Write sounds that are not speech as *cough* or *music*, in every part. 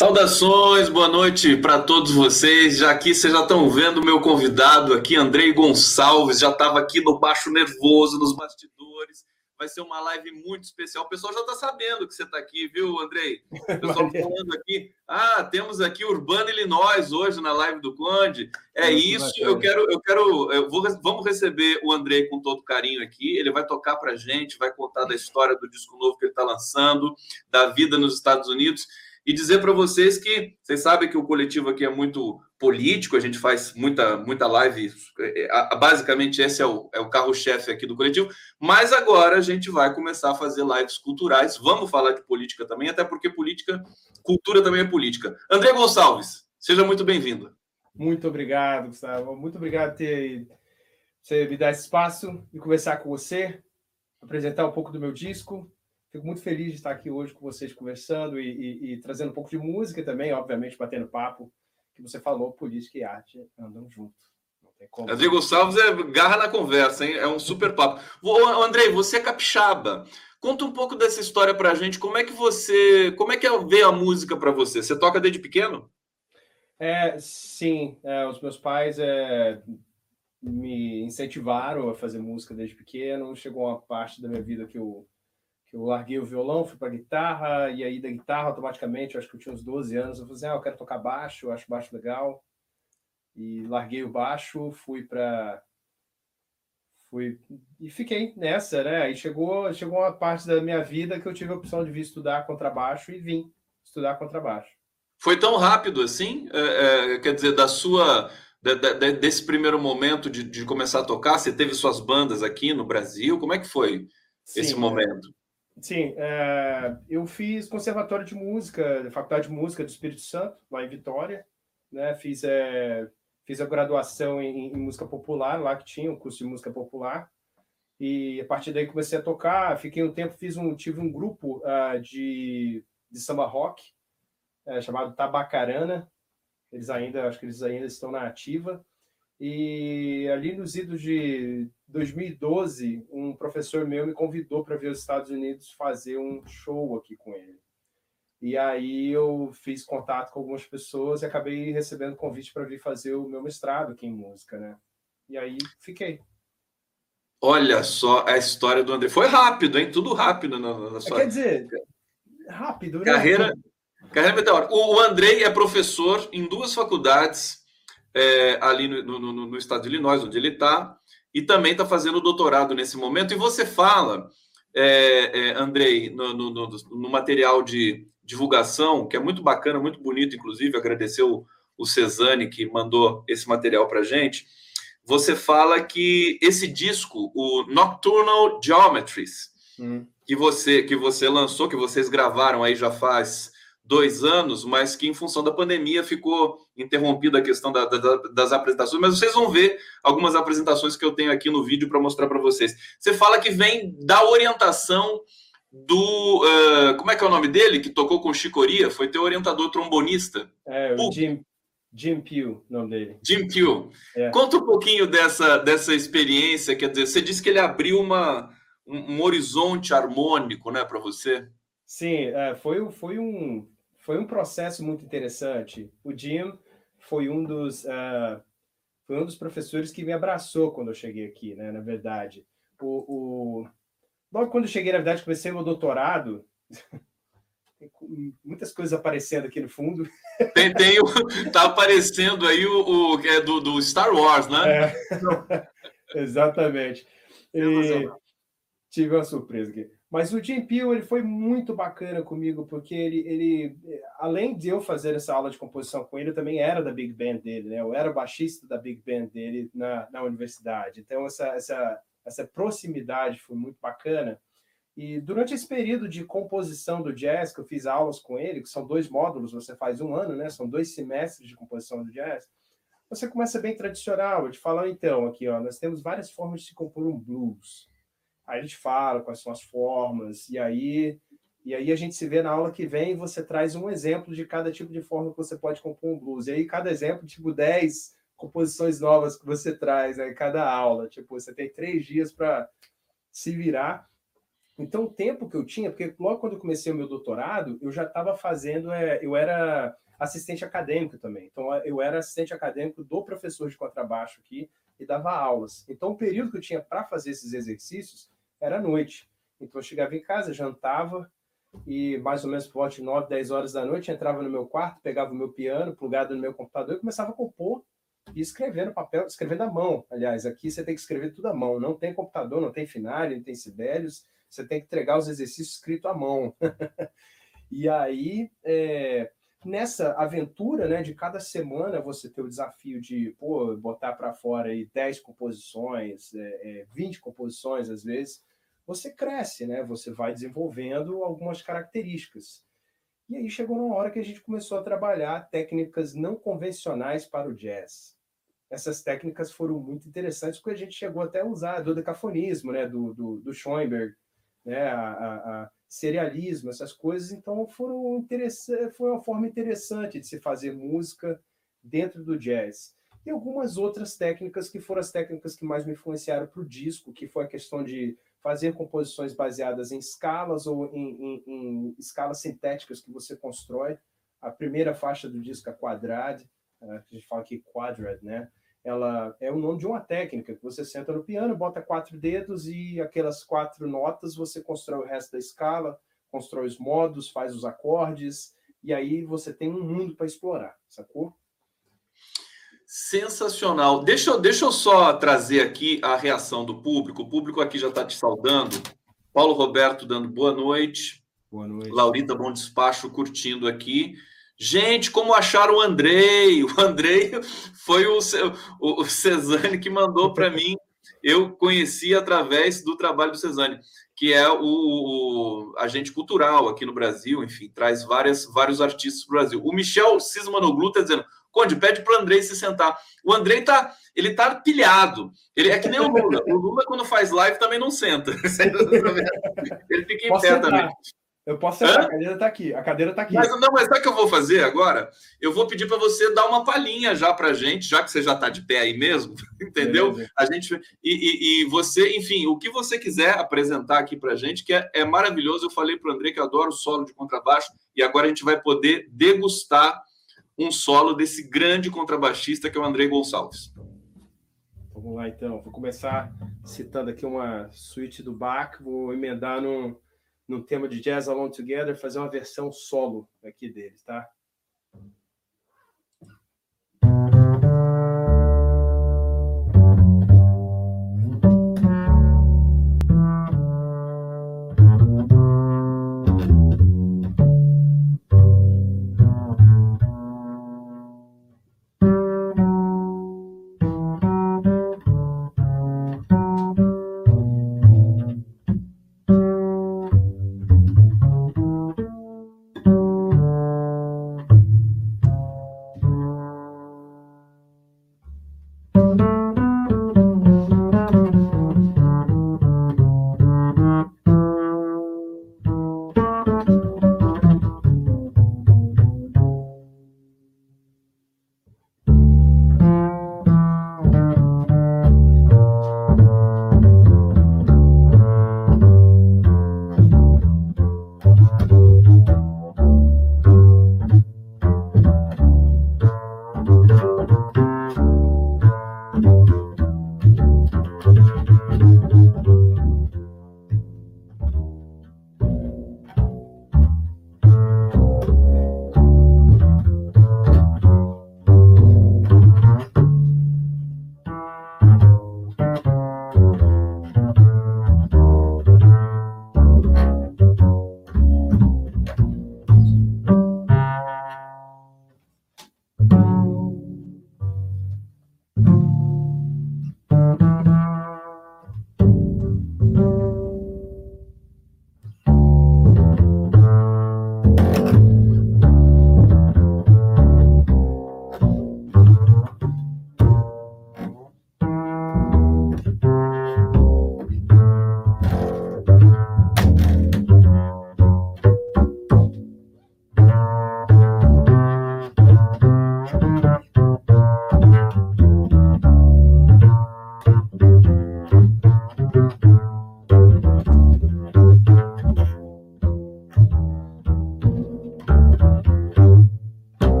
Saudações, boa noite para todos vocês. Já aqui vocês já estão vendo o meu convidado aqui, Andrei Gonçalves, já estava aqui no baixo nervoso, nos bastidores. Vai ser uma live muito especial. O pessoal já está sabendo que você está aqui, viu, Andrei? O *laughs* pessoal falando aqui. Ah, temos aqui Urbano, Illinois hoje na live do Conde. É isso. Eu quero, eu quero, eu vou, vamos receber o Andrei com todo carinho aqui. Ele vai tocar para gente, vai contar da história do disco novo que ele está lançando, da vida nos Estados Unidos e dizer para vocês que vocês sabem que o coletivo aqui é muito político, a gente faz muita, muita live, é, basicamente esse é o, é o carro-chefe aqui do coletivo, mas agora a gente vai começar a fazer lives culturais, vamos falar de política também, até porque política, cultura também é política. André Gonçalves, seja muito bem-vindo. Muito obrigado, Gustavo, muito obrigado por ter você me dar esse espaço e conversar com você, apresentar um pouco do meu disco, Fico muito feliz de estar aqui hoje com vocês conversando e, e, e, trazendo um pouco de música também, obviamente, batendo papo, que você falou, política e arte andam junto. André Gonçalves é garra na conversa, hein? É um super papo. Andrei, você é capixaba. Conta um pouco dessa história pra gente. Como é que você. Como é que é ver a música para você? Você toca desde pequeno? É, sim. É, os meus pais é, me incentivaram a fazer música desde pequeno. Chegou uma parte da minha vida que eu que eu larguei o violão, fui para guitarra, e aí da guitarra automaticamente, acho que eu tinha uns 12 anos, eu falei assim, ah, eu quero tocar baixo, eu acho baixo legal. E larguei o baixo, fui para fui e fiquei nessa, né? Aí chegou, chegou uma parte da minha vida que eu tive a opção de vir estudar contrabaixo e vim estudar contrabaixo. Foi tão rápido assim? É, é, quer dizer, da sua de, de, desse primeiro momento de, de, começar a tocar, você teve suas bandas aqui no Brasil? Como é que foi Sim, esse momento? Sim, é, eu fiz conservatório de música, faculdade de música do Espírito Santo, lá em Vitória, né? Fiz, é, fiz a graduação em, em, música popular, lá que tinha um curso de música popular, e a partir daí comecei a tocar. Fiquei um tempo, fiz um, tive um grupo uh, de, de samba rock é, chamado Tabacarana. Eles ainda, acho que eles ainda estão na ativa. E ali nos idos de 2012, um professor meu me convidou para vir aos Estados Unidos fazer um show aqui com ele. E aí eu fiz contato com algumas pessoas e acabei recebendo convite para vir fazer o meu mestrado aqui em música, né? E aí fiquei. Olha só a história do André. Foi rápido, hein? Tudo rápido na, na sua... Quer dizer, rápido, né? Carreira, carreira meteórica. O Andrei é professor em duas faculdades é, ali no, no, no, estado de Illinois, onde ele está, e também está fazendo doutorado nesse momento. E você fala, é, é, Andrei, no, no, material de divulgação, que é muito bacana, muito bonito, inclusive, agradecer o, o Cesane que mandou esse material para gente. Você fala que esse disco, o Nocturnal Geometries, hum. que você que você lançou, que vocês gravaram aí já faz dois anos, mas que em função da pandemia ficou interrompida a questão da, da, das apresentações. Mas vocês vão ver algumas apresentações que eu tenho aqui no vídeo para mostrar para vocês. Você fala que vem da orientação do. Uh, como é que é o nome dele? Que tocou com Chicoria? Foi teu orientador trombonista. É, o Jim, Jim Pugh, nome dele. Jim Pugh. É. Conta um pouquinho dessa, dessa experiência. Quer dizer, você disse que ele abriu uma, um, um horizonte harmônico né, para você. Sim, é, foi, foi um foi um processo muito interessante. O Jim foi um dos uh, foi um dos professores que me abraçou quando eu cheguei aqui, né? Na verdade, o, o... logo quando eu cheguei, na verdade, comecei meu doutorado. *laughs* muitas coisas aparecendo aqui no fundo. Tem, tem o, tá aparecendo aí o, o é do, do Star Wars, né? É. *laughs* Exatamente. E, tive uma surpresa aqui. Mas o Jim Peel ele foi muito bacana comigo, porque ele, ele, além de eu fazer essa aula de composição com ele, eu também era da Big Band dele, né? Eu era baixista da Big Band dele na, na universidade. Então, essa, essa, essa proximidade foi muito bacana. E durante esse período de composição do jazz, que eu fiz aulas com ele, que são dois módulos, você faz um ano, né? São dois semestres de composição do jazz. Você começa bem tradicional, eu te falo, então, aqui, ó, nós temos várias formas de se compor um blues Aí a gente fala quais são as formas, e aí e aí a gente se vê na aula que vem e você traz um exemplo de cada tipo de forma que você pode compor um blues. E aí cada exemplo, tipo 10 composições novas que você traz né, em cada aula. Tipo, você tem três dias para se virar. Então, o tempo que eu tinha, porque logo quando eu comecei o meu doutorado, eu já estava fazendo, é, eu era assistente acadêmico também. Então, eu era assistente acadêmico do professor de contrabaixo aqui e dava aulas. Então, o período que eu tinha para fazer esses exercícios era noite. Então, eu chegava em casa, jantava, e mais ou menos por volta de 9, 10 horas da noite, entrava no meu quarto, pegava o meu piano plugado no meu computador e começava a compor e escrever no papel, escrevendo à mão. Aliás, aqui você tem que escrever tudo à mão. Não tem computador, não tem finale, não tem Sibelius. Você tem que entregar os exercícios escritos à mão. *laughs* e aí, é, nessa aventura, né, de cada semana você ter o desafio de pô, botar para fora aí 10 composições, é, é, 20 composições às vezes, você cresce, né? Você vai desenvolvendo algumas características. E aí chegou uma hora que a gente começou a trabalhar técnicas não convencionais para o jazz. Essas técnicas foram muito interessantes porque a gente chegou até a usar do decafonismo, né? Do, do, do Schoenberg, né? A, a, a serialismo, essas coisas. Então foram foi uma forma interessante de se fazer música dentro do jazz e algumas outras técnicas que foram as técnicas que mais me influenciaram para o disco, que foi a questão de fazer composições baseadas em escalas ou em, em, em escalas sintéticas que você constrói. A primeira faixa do disco, a Quadrad, é, a gente fala aqui Quadrad, né? Ela é o nome de uma técnica que você senta no piano, bota quatro dedos e aquelas quatro notas você constrói o resto da escala, constrói os modos, faz os acordes e aí você tem um mundo para explorar, sacou? Sensacional. Deixa eu, deixa eu só trazer aqui a reação do público. O público aqui já está te saudando. Paulo Roberto dando boa noite. Boa noite. Laurita Bom Despacho curtindo aqui. Gente, como acharam o Andrei? *laughs* O Andrei foi o, o, o Cezanne que mandou para *laughs* mim. Eu conheci através do trabalho do Cezanne, que é o, o, agente cultural aqui no Brasil, enfim, traz várias, vários artistas para o Brasil. O Michel Sismanoglu está dizendo: Conde, pede para o Andrei se sentar. O Andrei tá, ele tá pilhado. Ele é que nem o Lula. O Lula, quando faz live, também não senta. *laughs* ele fica em Posso pé sentar. também. Eu posso sentar, Hã? a cadeira está aqui. A cadeira está aqui. Mas, não, mas sabe o que eu vou fazer agora? Eu vou pedir para você dar uma palhinha já para gente, já que você já está de pé aí mesmo, *laughs* entendeu? Beleza. A gente e, e, e, você, enfim, o que você quiser apresentar aqui para gente, que é, é maravilhoso. Eu falei para o André que eu adoro solo de contrabaixo e agora a gente vai poder degustar um solo desse grande contrabaixista que é o André Gonçalves. Vamos lá então, vou começar citando aqui uma suíte do Bach, vou emendar no, no tema de Jazz Alone Together, fazer uma versão solo aqui deles, tá?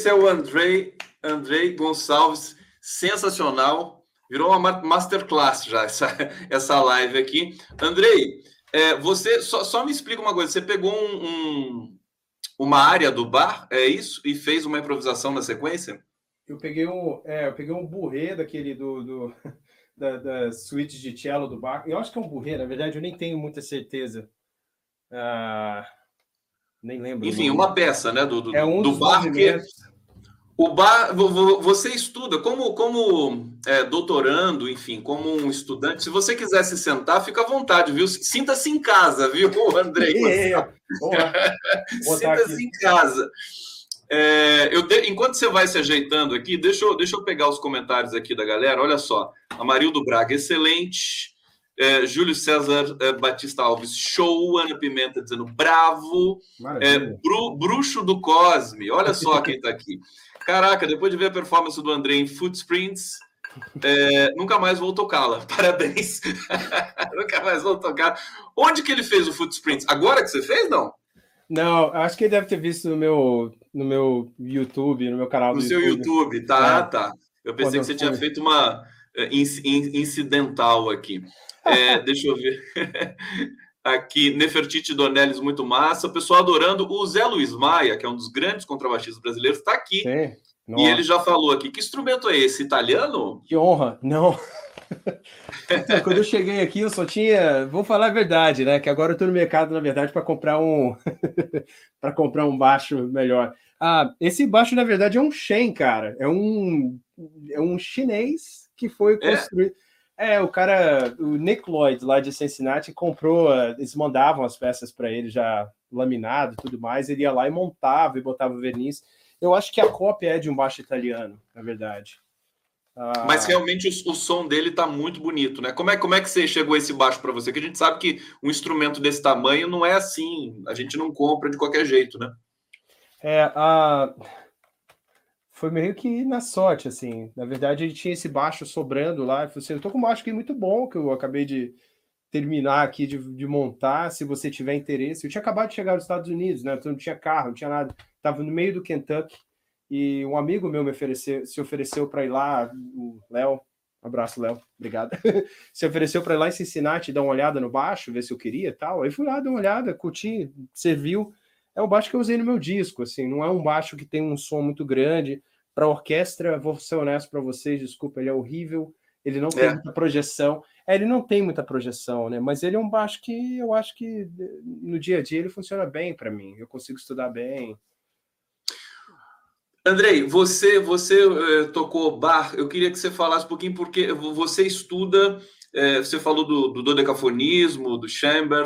Esse é o Andrei, Andrei Gonçalves, sensacional. Virou uma masterclass já essa, *laughs* essa live aqui. Andrei, é, você só, só, me explica uma coisa. Você pegou um, um, uma área do bar, é isso, e fez uma improvisação na sequência? Eu peguei um, é, eu peguei um burrê daquele do, do *laughs* da, da suíte de cello do bar. Eu acho que é um burrê, na verdade, eu nem tenho muita certeza. Ah, nem lembro. Enfim, uma peça, né? Do, do, é um do bar que. O bar, você estuda como, como é, doutorando, enfim, como um estudante. Se você quiser se sentar, fica à vontade, viu? Sinta-se em casa, viu, *laughs* Andrei? *laughs* Sinta-se em casa. É, eu de, enquanto você vai se ajeitando aqui, deixa eu, deixa eu pegar os comentários aqui da galera. Olha só, Amarildo Braga, excelente. É, Júlio César é, Batista Alves, show. Ana Pimenta dizendo bravo. É, Bru, Bruxo do Cosme, olha só quem está aqui. Caraca, depois de ver a performance do André em Footsprints, é, nunca mais vou tocá-la. *laughs* Parabéns. *laughs* nunca mais vou tocar. Onde que ele fez o Footsprints? Agora que você fez, não? Não, acho que ele deve ter visto no meu, no meu YouTube, no meu canal no do seu YouTube, tá, é. tá. Eu pensei Quando que você tinha feito uma incidental aqui. É, *laughs* deixa eu ver. *laughs* aqui, Nefertiti Dornelles, muito massa. O pessoal adorando. O Zé Luiz Maia, que é um dos grandes contrabaixistas brasileiros, está aqui. Sim. E ele já falou aqui. Que instrumento é esse? Italiano? Que honra. Não. Então, *laughs* quando eu cheguei aqui, eu só tinha. Vou falar a verdade, né? Que agora eu estou no mercado, na verdade, para comprar um para comprar um baixo melhor. Ah, esse baixo, na verdade, é um Shen, cara. É um é um chinês que foi construído. É? é, o cara, o Nick Lloyd lá de Cincinnati comprou, eles mandavam as peças para ele já laminado, tudo mais. Ele ia lá e montava e botava verniz. Eu acho que a cópia é de um baixo italiano, na verdade. Ah. Mas realmente o, o, som dele tá muito bonito, né? Como é, como é que você chegou esse baixo para você? Que a gente sabe que um instrumento desse tamanho não é assim, a gente não compra de qualquer jeito, né? É, a... foi meio que na sorte, assim. Na verdade, ele tinha esse baixo sobrando lá. Eu falei assim, eu tô com um baixo aqui muito bom, que eu acabei de terminar aqui de, de montar, se você tiver interesse. Eu tinha acabado de chegar nos Estados Unidos, né? Então não tinha carro, não tinha nada. Tava no meio do Kentucky e um amigo meu me ofereceu, se ofereceu para ir lá, o Léo, abraço, Léo, obrigado. *laughs* se ofereceu para ir lá em Cincinnati dar uma olhada no baixo, ver se eu queria tal. Aí fui lá dar uma olhada, curti, serviu. É o baixo que eu usei no meu disco, assim, não é um baixo que tem um som muito grande. Para orquestra, vou ser honesto para vocês, desculpa, ele é horrível, ele não tem é. muita projeção. É, ele não tem muita projeção, né? Mas ele é um baixo que eu acho que no dia a dia ele funciona bem para mim. Eu consigo estudar bem. Andrei, você você eh, tocou bar. Eu queria que você falasse um pouquinho porque você estuda. Eh, você falou do, do dodecafonismo, do chamber,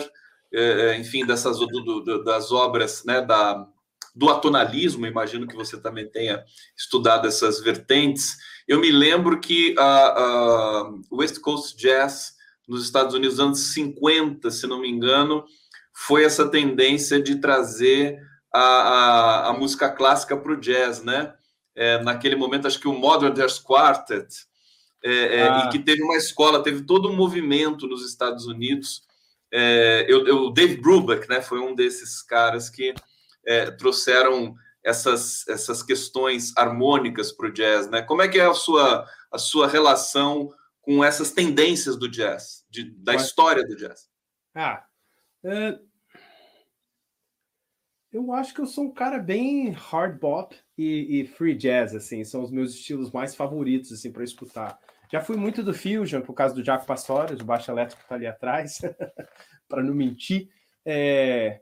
eh, enfim, dessas do, do, das obras, né, da do atonalismo. Imagino que você também tenha estudado essas vertentes. Eu me lembro que a, West Coast Jazz nos Estados Unidos, anos 50, se não me engano, foi essa tendência de trazer a, a, a música clássica para o jazz, né? É, naquele momento, acho que o Modern Jazz Quartet, é, é, ah. e que teve uma escola, teve todo um movimento nos Estados Unidos. É, eu, eu, o Dave Brubeck, né, foi um desses caras que é, trouxeram essas, essas questões harmônicas para o jazz, né? Como é que é a sua, a sua relação com essas tendências do jazz, de, da história do jazz? Ah, uh, eu acho que eu sou um cara bem hard bop e, e free jazz, assim, são os meus estilos mais favoritos, assim, para escutar. Já fui muito do fusion, por causa do Jaco Pastorius, o baixo elétrico que tá ali atrás, *laughs* para não mentir. É...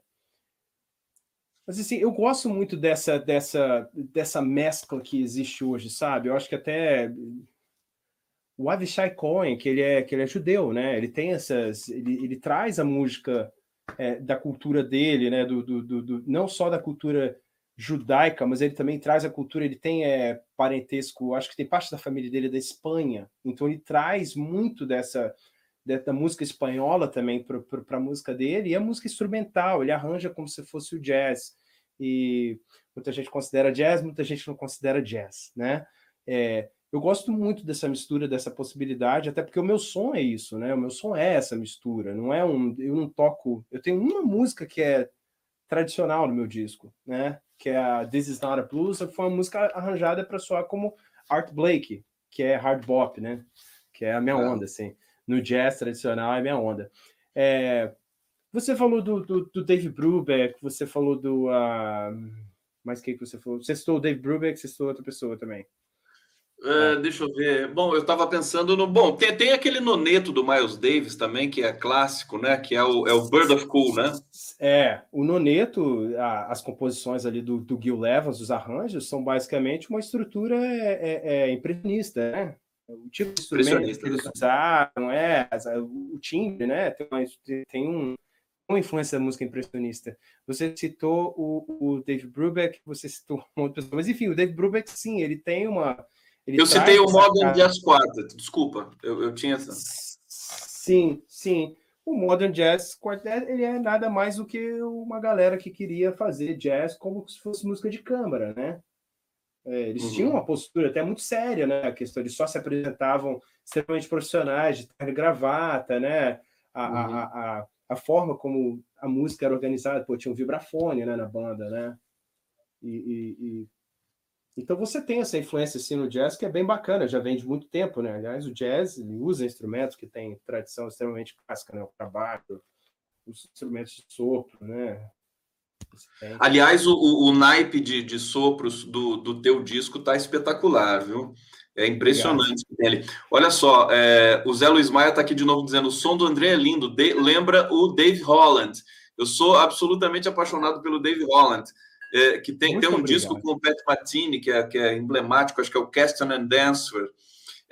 Mas assim, eu gosto muito dessa, dessa, dessa mescla que existe hoje, sabe? Eu acho que até o Avishai Cohen, que ele é, que ele é judeu, né? Ele tem essas. Ele, ele traz a música é, da cultura dele, né? Do, do, do, do, não só da cultura judaica, mas ele também traz a cultura, ele tem é, parentesco, acho que tem parte da família dele da Espanha, então ele traz muito dessa da música espanhola também para a música dele, e a música instrumental, ele arranja como se fosse o jazz, e muita gente considera jazz, muita gente não considera jazz, né? É, eu gosto muito dessa mistura, dessa possibilidade, até porque o meu som é isso, né? O meu som é essa mistura, não é um. Eu não toco. Eu tenho uma música que é tradicional no meu disco, né? que é a This Is Not a Blues, foi uma música arranjada para soar como Art Blake, que é hard bop, né? Que é a minha onda, assim. No jazz tradicional é minha onda. É, você falou do, do, do, Dave Brubeck, você falou do. Uh, mas quem que você falou? Você citou o Dave Brubeck, você citou outra pessoa também. Uh, deixa eu ver. Bom, eu estava pensando no. Bom, tem, tem aquele noneto do Miles Davis também, que é clássico, né? Que é o, é o Bird of Cool, né? É, o noneto, a, as composições ali do, do Gil Evans, os arranjos, são basicamente uma estrutura é, é, é impressionista, né? O tipo de instrumento que eles usaram, é, o timbre, né? Tem, uma, tem um, uma influência da música impressionista. Você citou o, o Dave Brubeck, você citou *laughs* uma outra pessoa, mas enfim, o Dave Brubeck, sim, ele tem uma ele eu citei o Modern Jazz Quartet, desculpa, eu, eu tinha essa. Sim, sim. O Modern Jazz Quartet ele é nada mais do que uma galera que queria fazer jazz como se fosse música de câmara, né? É, eles uhum. tinham uma postura até muito séria, né? A questão de só se apresentavam extremamente profissionais, de terno gravata, né? A, uhum. a, a, a, forma como a música era organizada, pô, tinha um vibrafone né, na banda, né? E, e, e então você tem essa influência assim no jazz que é bem bacana, já vem de muito tempo, né? Aliás, o jazz usa instrumentos que têm tradição extremamente clássica, né? O trabalho, os instrumentos de sopro, né? Aliás, o, o, naipe de, de sopros do, do teu disco tá espetacular, viu? É impressionante ele. Olha só, é, o Zé Luiz Maia está aqui de novo dizendo: o som do André é lindo, de, lembra o Dave Holland. Eu sou absolutamente apaixonado pelo Dave Holland é, que tem, tem um obrigado. disco com o Pat Matini, que é, que é emblemático, acho que é o Question and Answer.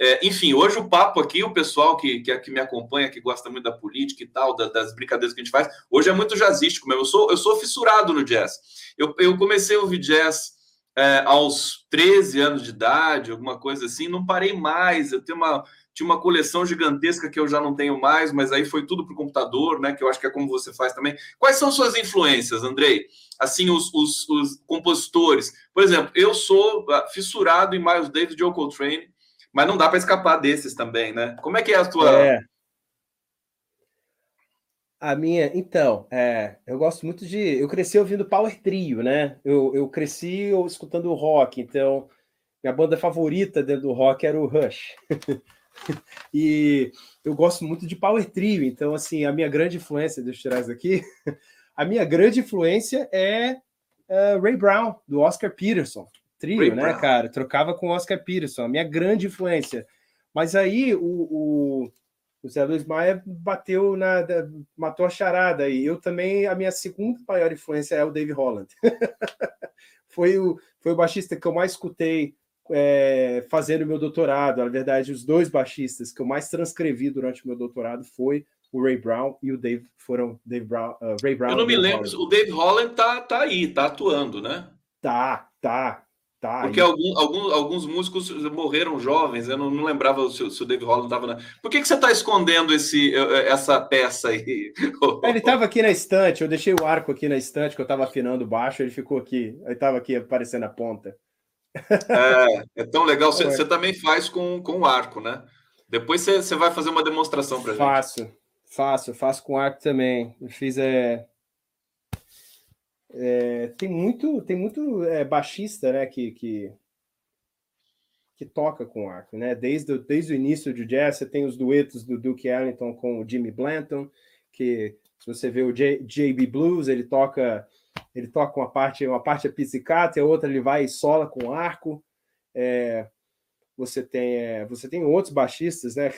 É, enfim, hoje o papo aqui, o pessoal que, que, que, me acompanha, que gosta muito da política e tal, da, das brincadeiras que a gente faz, hoje é muito jazzístico mesmo. Eu sou, eu sou fissurado no jazz. Eu, eu comecei a ouvir jazz é, aos 13 anos de idade, alguma coisa assim, não parei mais. Eu tenho uma, tinha uma coleção gigantesca que eu já não tenho mais, mas aí foi tudo para o computador, né? Que eu acho que é como você faz também. Quais são suas influências, Andrei? assim, os, os, os, compositores. Por exemplo, eu sou ah, fissurado em Miles Davis e Joe Coltrane, mas não dá para escapar desses também, né? Como é que é a tua... É. A minha, então, é, eu gosto muito de. Eu cresci ouvindo Power Trio, né? Eu, eu cresci escutando rock, então minha banda favorita dentro do rock era o Rush. *laughs* e eu gosto muito de Power Trio, então, assim, a minha grande influência, deixa eu tirar isso aqui, *laughs* a minha grande influência é uh, Ray Brown, do Oscar Peterson. Trio, Ray né, Brown. cara? Trocava com o Oscar Peterson, a minha grande influência. Mas aí o, o, o Zé Luiz Maia bateu na. matou a charada e eu também, a minha segunda maior influência é o Dave Holland. *laughs* foi, o, foi o baixista que eu mais escutei é, fazendo meu doutorado. Na verdade, os dois baixistas que eu mais transcrevi durante o meu doutorado foi o Ray Brown e o Dave foram Dave Brown, uh, Ray Brown. Eu não me lembro, Holland. o Dave Holland tá, tá aí, tá atuando, né? Tá, tá, tá. Porque algum, algum, alguns músicos morreram jovens, eu não, não lembrava se, se, o Dave Holland estava. Na... Por que, que você está escondendo esse, essa peça aí? ele estava aqui na estante, eu deixei o arco aqui na estante, que eu estava afinando baixo, ele ficou aqui, ele estava aqui aparecendo a ponta. É, é tão legal. Você, *laughs* você também faz com, com o arco, né? Depois você, você vai fazer uma demonstração para gente. Faço, Faço, faço com arco também. Eu fiz é, é, tem muito tem muito é, baixista né que, que que toca com arco né desde, desde o início do jazz você tem os duetos do Duke Ellington com o Jimmy Blanton que se você vê o JB Blues ele toca ele toca uma parte uma parte é pizzicato e a outra ele vai e sola com arco é, você tem, é, você tem outros baixistas né,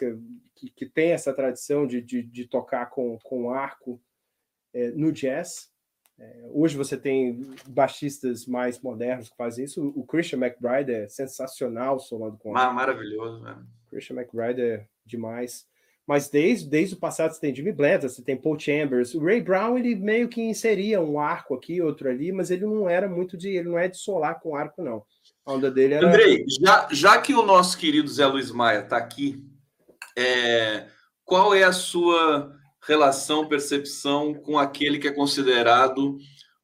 que, que tem essa tradição de, de, de tocar com, com arco é, no jazz. É, hoje você tem baixistas mais modernos que fazem isso. O Christian McBride é sensacional solando com arco. Maravilhoso, né? Christian McBride é demais. Mas desde, desde o passado você tem Jimmy Blanton, você tem Paul Chambers. O Ray Brown ele meio que inseria um arco aqui, outro ali, mas ele não era muito de. ele não é de solar com arco, não. A onda dele era. Andrei, já, já que o nosso querido Zé Luiz Maia está aqui, é, qual é a sua relação, percepção com aquele que é considerado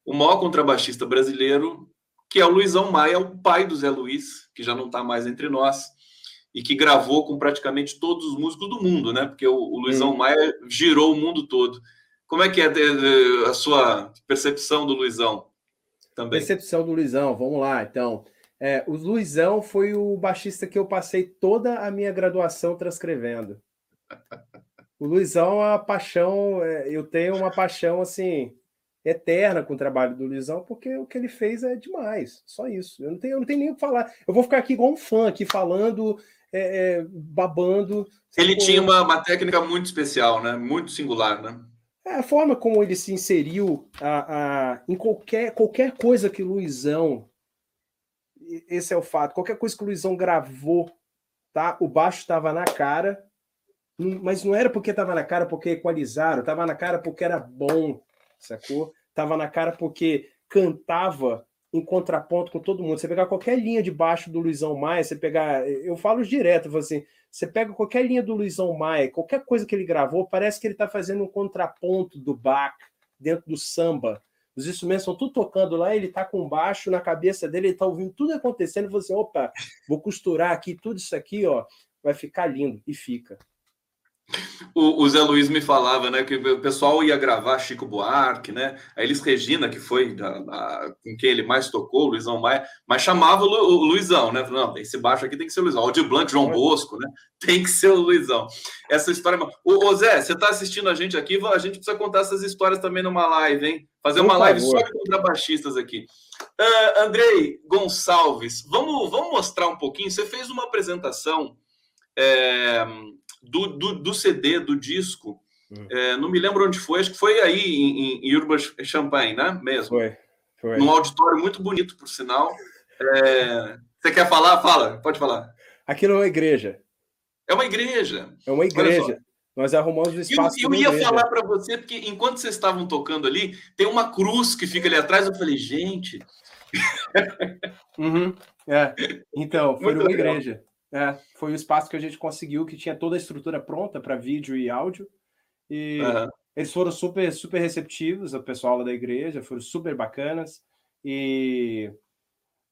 o maior contrabaixista brasileiro, que é o Luizão Maia, o pai do Zé Luiz, que já não está mais entre nós, e que gravou com praticamente todos os músicos do mundo, né? Porque o, o Luizão hum. Maia girou o mundo todo. Como é que é a sua percepção do Luizão? Também. Percepção do Luizão, vamos lá, então. É, o Luizão foi o baixista que eu passei toda a minha graduação transcrevendo. *laughs* O Luizão é uma paixão, é, eu tenho uma paixão assim eterna com o trabalho do Luizão, porque o que ele fez é demais, só isso. Eu não tenho, eu não tenho nem o que falar. Eu vou ficar aqui igual um fã, aqui falando, é, é, babando. Ele tinha uma, uma, técnica muito especial, né? Muito singular, né? É, a forma como ele se inseriu a, a, em qualquer, qualquer coisa que o Luizão. Esse é o fato. Qualquer coisa que o Luizão gravou, tá? O baixo estava na cara, mas não era porque estava na cara porque equalizaram, estava na cara porque era bom, sacou? Tava na cara porque cantava em contraponto com todo mundo. Você pegar qualquer linha de baixo do Luizão Maia, você pegar, eu falo direto, assim, você pega qualquer linha do Luizão Maia, qualquer coisa que ele gravou, parece que ele está fazendo um contraponto do Bach dentro do samba. Os instrumentos estão tudo tocando lá, ele está com baixo na cabeça dele, ele está ouvindo tudo acontecendo, você, assim, opa, vou costurar aqui tudo isso aqui, ó, vai ficar lindo e fica. O, o, Zé Luiz me falava, né, que o pessoal ia gravar Chico Buarque, né, a Elis Regina, que foi da, da, com quem ele mais tocou, o Luizão Maia, mas chamava o, Lu, o Luizão, né, não, esse baixo aqui tem que ser o Luizão, Aldir Blanc, João Bosco, né, tem que ser o Luizão. Essa história... Ô, ô Zé, você está assistindo a gente aqui, a gente precisa contar essas histórias também numa live, hein, fazer Por uma favor. live só de contrabaixistas aqui. Uh, Andrei Gonçalves, vamos, vamos mostrar um pouquinho, você fez uma apresentação... É, do, do, do CD, do disco. Hum. É, não me lembro onde foi, acho que foi aí em, em Urban Champagne, né? Mesmo. Foi, foi. Num auditório muito bonito, por sinal. É, você quer falar? Fala, pode falar. Aquilo é uma igreja. É uma igreja. É uma igreja. Nós arrumamos o espaço. Eu, eu ia igreja. falar para você, porque enquanto vocês estavam tocando ali, tem uma cruz que fica ali atrás. Eu falei, gente. Uhum. É. Então, foi Muito uma legal. igreja. É, foi o espaço que a gente conseguiu, que tinha toda a estrutura pronta para vídeo e áudio. E uhum. eles foram super, super receptivos, o pessoal lá da igreja, foram super bacanas. E,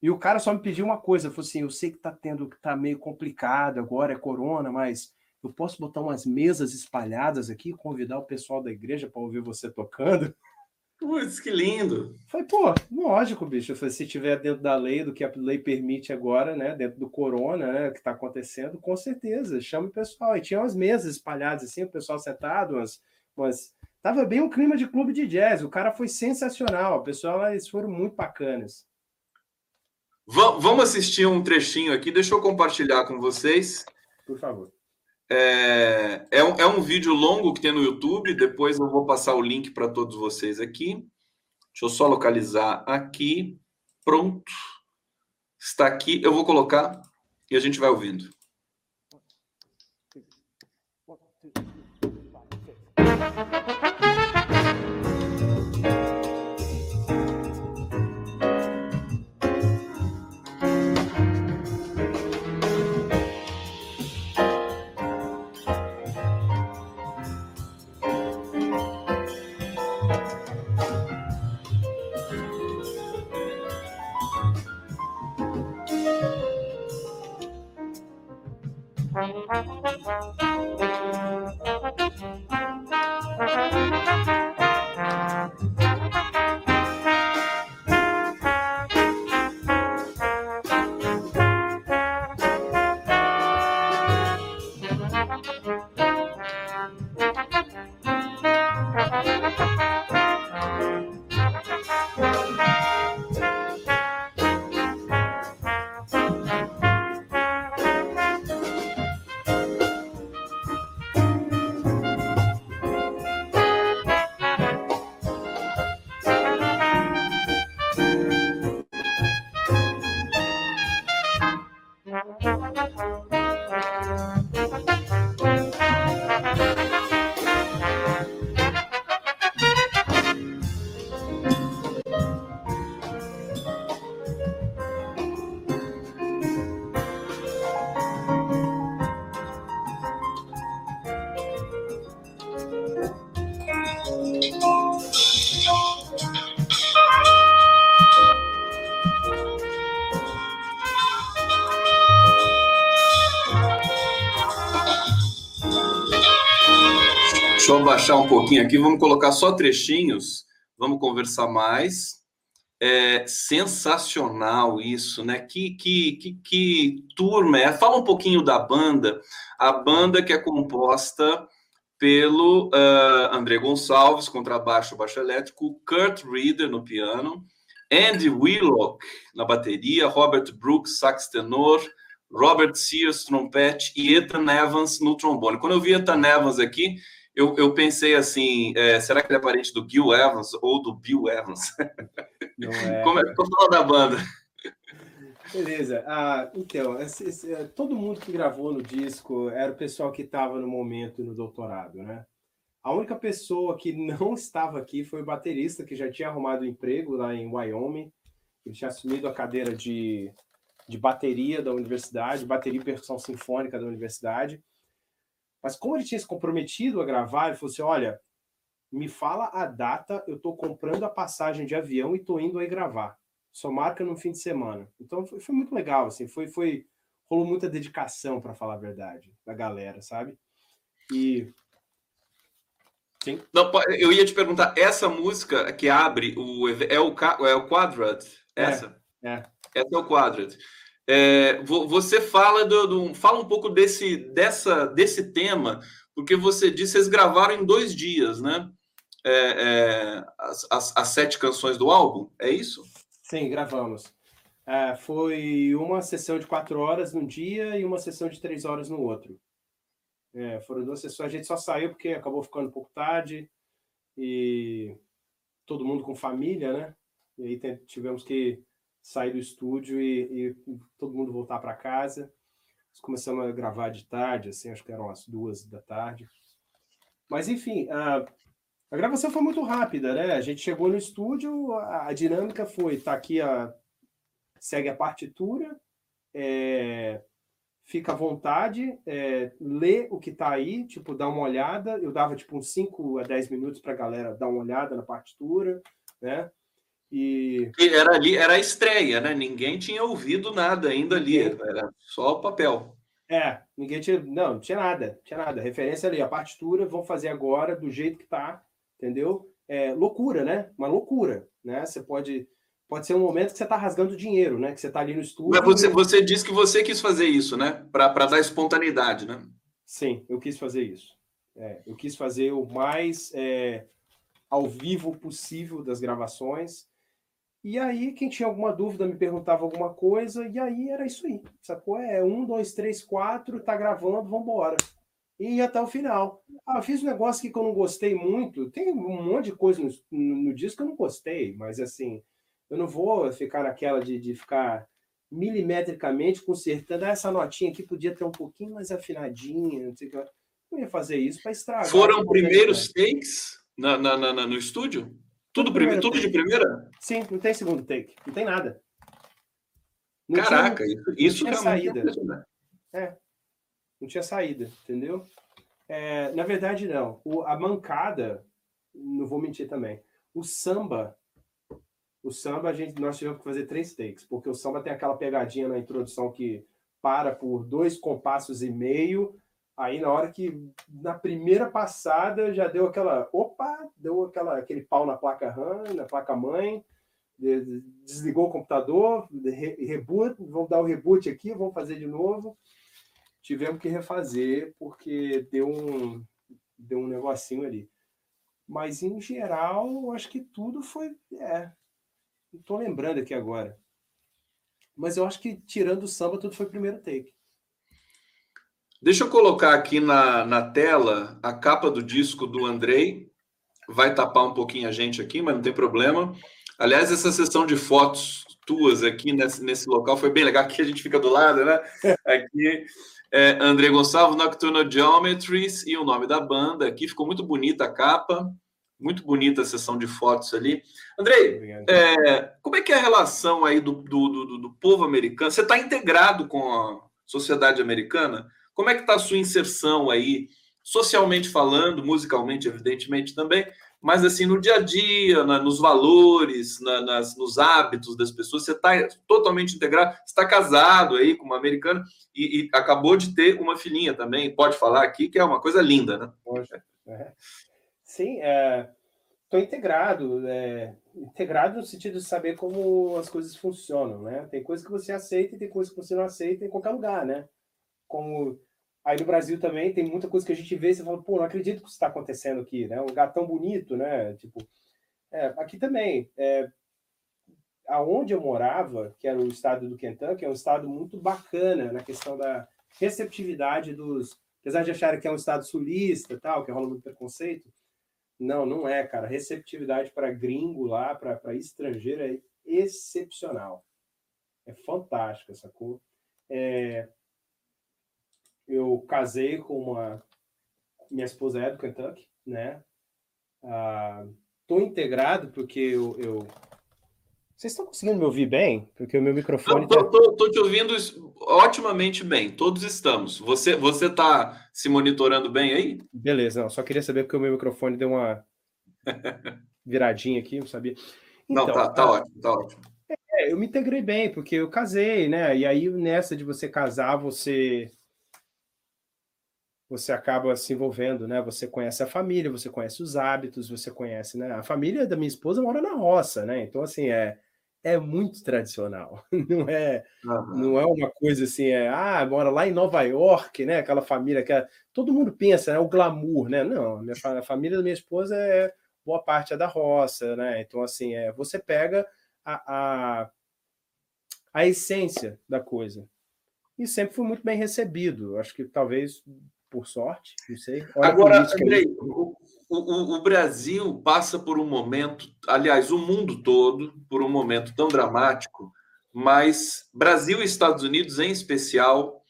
e o cara só me pediu uma coisa, falou assim: eu sei que tá tendo, que tá meio complicado agora, é corona, mas eu posso botar umas mesas espalhadas aqui, convidar o pessoal da igreja para ouvir você tocando? Putz, que lindo! Foi, pô, lógico, bicho. Falei, se tiver dentro da lei, do que a lei permite agora, né? Dentro do corona, né? Que está acontecendo, com certeza. Chama o pessoal. E tinha umas mesas espalhadas assim, o pessoal sentado, umas. umas... Tava bem um clima de clube de jazz. O cara foi sensacional. O pessoal, eles foram muito bacanas. Vamos assistir um trechinho aqui. Deixa eu compartilhar com vocês. Por favor. É, é, um, é um vídeo longo que tem no YouTube, depois eu vou passar o link para todos vocês aqui. Deixa eu só localizar aqui. Pronto. Está aqui. Eu vou colocar e a gente vai ouvindo. Wow. Baixar um pouquinho aqui, vamos colocar só trechinhos, vamos conversar mais. É sensacional isso, né? Que, que, que, que turma é. Fala um pouquinho da banda. A banda que é composta pelo uh, André Gonçalves, contrabaixo, baixo elétrico, Kurt Reader no piano, Andy Willock na bateria, Robert Brooks, sax tenor, Robert Sears, trompete e Ethan Evans no trombone. Quando eu vi Ethan Evans aqui, eu, eu pensei assim, é, será que ele é parente do Gil Evans ou do Bill Evans? Não *laughs* é. Como é que eu da banda? Beleza. Ah, então, esse, esse, é, todo mundo que gravou no disco era o pessoal que estava no momento no doutorado, né? A única pessoa que não estava aqui foi o baterista, que já tinha arrumado um emprego lá em Wyoming. Ele tinha assumido a cadeira de, de bateria da universidade, bateria e percussão sinfônica da universidade. Mas como ele tinha se comprometido a gravar, ele falou assim: olha, me fala a data, eu estou comprando a passagem de avião e estou indo aí gravar. Só marca no fim de semana. Então foi, foi muito legal, assim, foi, foi rolou muita dedicação, para falar a verdade, da galera, sabe? E Sim. Não, eu ia te perguntar, essa música que abre o é o é o Quadrant, é, essa? É. é. Essa é o Quadrant. É, você fala do, do, fala um pouco desse dessa desse tema, porque você disse vocês gravaram em dois dias, né? É, é, as, as, as, sete canções do álbum, é isso? Sim, gravamos. É, foi uma sessão de quatro horas num dia e uma sessão de três horas no outro. É, foram duas sessões, a gente só saiu porque acabou ficando um pouco tarde e todo mundo com família, né? E aí tivemos que sair do estúdio e, e todo mundo voltar para casa. Começamos a gravar de tarde, assim, acho que eram as duas da tarde. Mas enfim, a, a gravação foi muito rápida, né? A gente chegou no estúdio, a, a dinâmica foi, tá aqui a segue a partitura, é, fica à vontade, é, lê o que tá aí, tipo, dá uma olhada. Eu dava tipo uns 5 a 10 minutos para a galera dar uma olhada na partitura, né? E... Era ali, era a estreia, né? Ninguém tinha ouvido nada ainda ali, era só o papel. É, ninguém tinha. Não, não tinha nada, tinha nada. Referência ali, a partitura, vão fazer agora do jeito que tá, entendeu? É loucura, né? Uma loucura, né? Você pode. Pode ser um momento que você está rasgando dinheiro, né? Que você está ali no estúdio. Mas você, você disse que você quis fazer isso, né? Para dar espontaneidade, né? Sim, eu quis fazer isso. É, eu quis fazer o mais é, ao vivo possível das gravações. E aí, quem tinha alguma dúvida me perguntava alguma coisa, e aí era isso aí. Sacou? É um, dois, três, quatro, tá gravando, vambora. E ia até o final. Ah, fiz um negócio que eu não gostei muito. Tem um monte de coisa no, no, disco que eu não gostei, mas assim, eu não vou ficar naquela de, de ficar milimetricamente consertando. Ah, essa notinha aqui podia ter um pouquinho mais afinadinha, não sei o que. Não ia fazer isso para estragar. Foram primeiros takes na, na, na, no estúdio? Tudo, primeiro, tudo de primeira? Sim, não tem segundo take, não tem nada. Não Caraca, tinha, isso, isso não tinha saída. É, não tinha saída, entendeu? É, na verdade, não. O, a mancada, não vou mentir também. O samba, o samba, a gente, nós tivemos que fazer três takes, porque o samba tem aquela pegadinha na introdução que para por dois compassos e meio, Aí na hora que na primeira passada já deu aquela, opa, deu aquela aquele pau na placa RAM, na placa mãe, desligou o computador, reboot, vamos dar o reboot aqui, vamos fazer de novo. Tivemos que refazer porque deu um deu um negocinho ali. Mas em geral, acho que tudo foi, é, não lembrando aqui agora. Mas eu acho que tirando o samba tudo foi primeiro take. Deixa eu colocar aqui na, na tela a capa do disco do Andrei. Vai tapar um pouquinho a gente aqui, mas não tem problema. Aliás, essa sessão de fotos tuas aqui nesse, nesse local foi bem legal. *laughs* Aqui a gente fica do lado, né? *laughs* Aqui é André Gonçalves, Nocturnal Geometries e o nome da banda. Aqui ficou muito bonita a capa, muito bonita a sessão de fotos ali. Andrei, é, como é que é a relação aí do, do, do, do povo americano? Você está integrado com a sociedade americana? Como é que está a sua inserção aí, socialmente falando, musicalmente, evidentemente também, mas assim, no dia a dia, na, nos valores, na, nas, nos hábitos das pessoas, você está totalmente integrado, está casado aí com uma americana e, e, acabou de ter uma filhinha também, pode falar aqui, que é uma coisa linda, né? É. Sim, é, Estou integrado, é, integrado no sentido de saber como as coisas funcionam, né? Tem coisas que você aceita e tem coisas que você não aceita em qualquer lugar, né? Como aí no Brasil também tem muita coisa que a gente vê e você fala, pô, não acredito que isso está acontecendo aqui, né? Um lugar tão bonito, né? Tipo, é, aqui também, é, aonde eu morava, que era o estado do Kentucky, é um estado muito bacana na questão da receptividade dos, apesar de acharem que é um estado sulista, tal, que rola muito preconceito, não, não é, cara. Receptividade para gringo lá, para estrangeiro é excepcional. É fantástico essa cor. É... Eu casei com uma. Minha esposa é do Kentucky, né? Ah, tô integrado porque eu, eu vocês estão conseguindo me ouvir bem? Porque o meu microfone. Estou tá... te ouvindo otimamente bem. Todos estamos. Você você está se monitorando bem aí? Beleza, não. Só queria saber porque o meu microfone deu uma *laughs* viradinha aqui, não sabia. Então, não, tá, tá a... ótimo, tá ótimo. É, eu me integrei bem, porque eu casei, né? E aí, nessa de você casar, você você acaba se envolvendo, né? Você conhece a família, você conhece os hábitos, você conhece, né? A família da minha esposa mora na roça, né? Então, assim, é, é muito tradicional. *laughs* Não é, uhum. não é uma coisa assim, é, ah, mora lá em Nova York, né? Aquela família que é, todo mundo pensa, né? o glamour, né? Não, a, minha, a família da minha esposa é boa parte é da roça, né? Então, assim, é, você pega a, a, a essência da coisa. E sempre foi muito bem recebido. Acho que talvez por sorte, não sei. Olha Agora, Andrei, o, o, o, Brasil passa por um momento, aliás, o mundo todo, por um momento tão dramático, mas Brasil e Estados Unidos, em especial,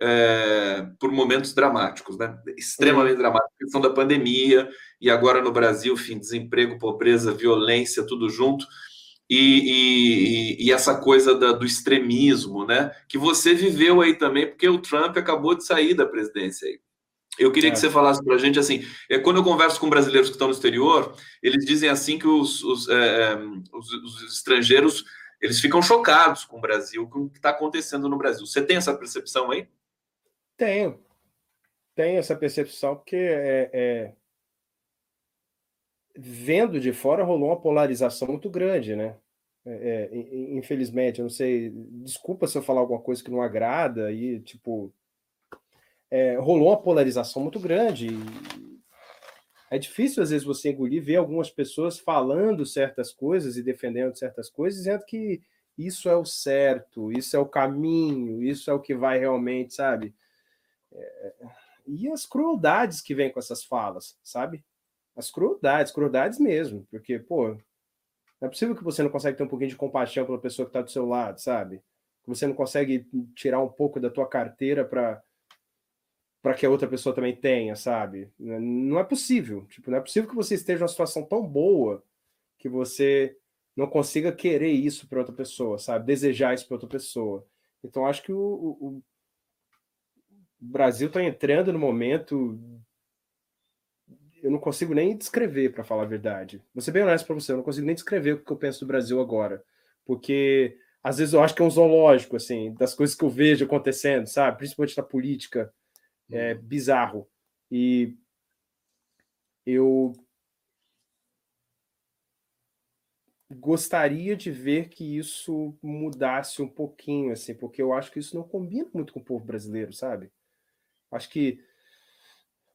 é, por momentos dramáticos, né? extremamente uhum. dramáticos, a questão da pandemia, e agora no Brasil, fim, desemprego, pobreza, violência, tudo junto. E, e, e, essa coisa da, do extremismo, né? Que você viveu aí também, porque o Trump acabou de sair da presidência aí. Eu queria é. que você falasse para a gente assim, é, quando eu converso com brasileiros que estão no exterior, eles dizem assim que os, os, é, é, os, os estrangeiros eles ficam chocados com o Brasil, com o que está acontecendo no Brasil. Você tem essa percepção aí? Tenho, tenho essa percepção, porque é, é vendo de fora rolou uma polarização muito grande, né? É, é, infelizmente, eu não sei, desculpa se eu falar alguma coisa que não agrada, e tipo, é, rolou uma polarização muito grande. É difícil, às vezes, você engolir, ver algumas pessoas falando certas coisas e defendendo certas coisas, dizendo que isso é o certo, isso é o caminho, isso é o que vai realmente, sabe? É, e as crueldades que vêm com essas falas, sabe? As crueldades, crueldades mesmo, porque, pô, não é possível que você não consegue ter um pouquinho de compaixão pela pessoa que está do seu lado, sabe? Que você não consegue tirar um pouco da tua carteira para para que a outra pessoa também tenha, sabe? Não é possível. Tipo, não é possível que você esteja numa situação tão boa que você não consiga querer isso para outra pessoa, sabe? Desejar isso para outra pessoa. Então, acho que o, o, o Brasil está entrando no momento eu não consigo nem descrever, para falar a verdade. Vou ser bem honesto para você, eu não consigo nem descrever o que eu penso do Brasil agora. Porque às vezes eu acho que é um zoológico, assim, das coisas que eu vejo acontecendo, sabe? Principalmente na política. É uhum. bizarro. E eu gostaria de ver que isso mudasse um pouquinho, assim, porque eu acho que isso não combina muito com o povo brasileiro, sabe? Acho que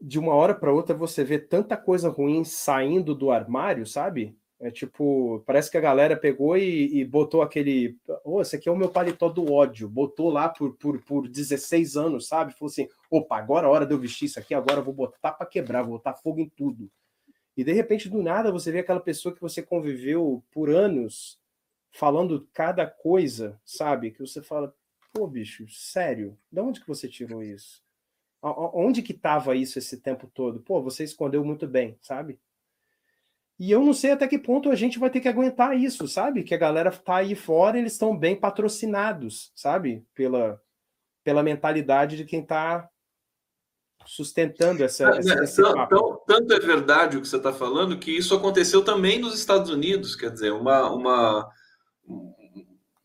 de uma hora para outra você vê tanta coisa ruim saindo do armário, sabe? É tipo, parece que a galera pegou e, e botou aquele. Oh, esse aqui é o meu paletó do ódio. Botou lá por, por, por 16 anos, sabe? Falou assim: opa, agora é hora de eu vestir isso aqui, agora eu vou botar para quebrar, vou botar fogo em tudo. E de repente, do nada, você vê aquela pessoa que você conviveu por anos falando cada coisa, sabe? Que você fala, pô, bicho, sério, de onde que você tirou isso? Onde que estava isso esse tempo todo? Pô, você escondeu muito bem, sabe? E eu não sei até que ponto a gente vai ter que aguentar isso, sabe? Que a galera tá aí fora, eles estão bem patrocinados, sabe? Pela, pela mentalidade de quem está sustentando essa. É, essa esse tão, tanto é verdade o que você está falando que isso aconteceu também nos Estados Unidos, quer dizer, uma, uma, um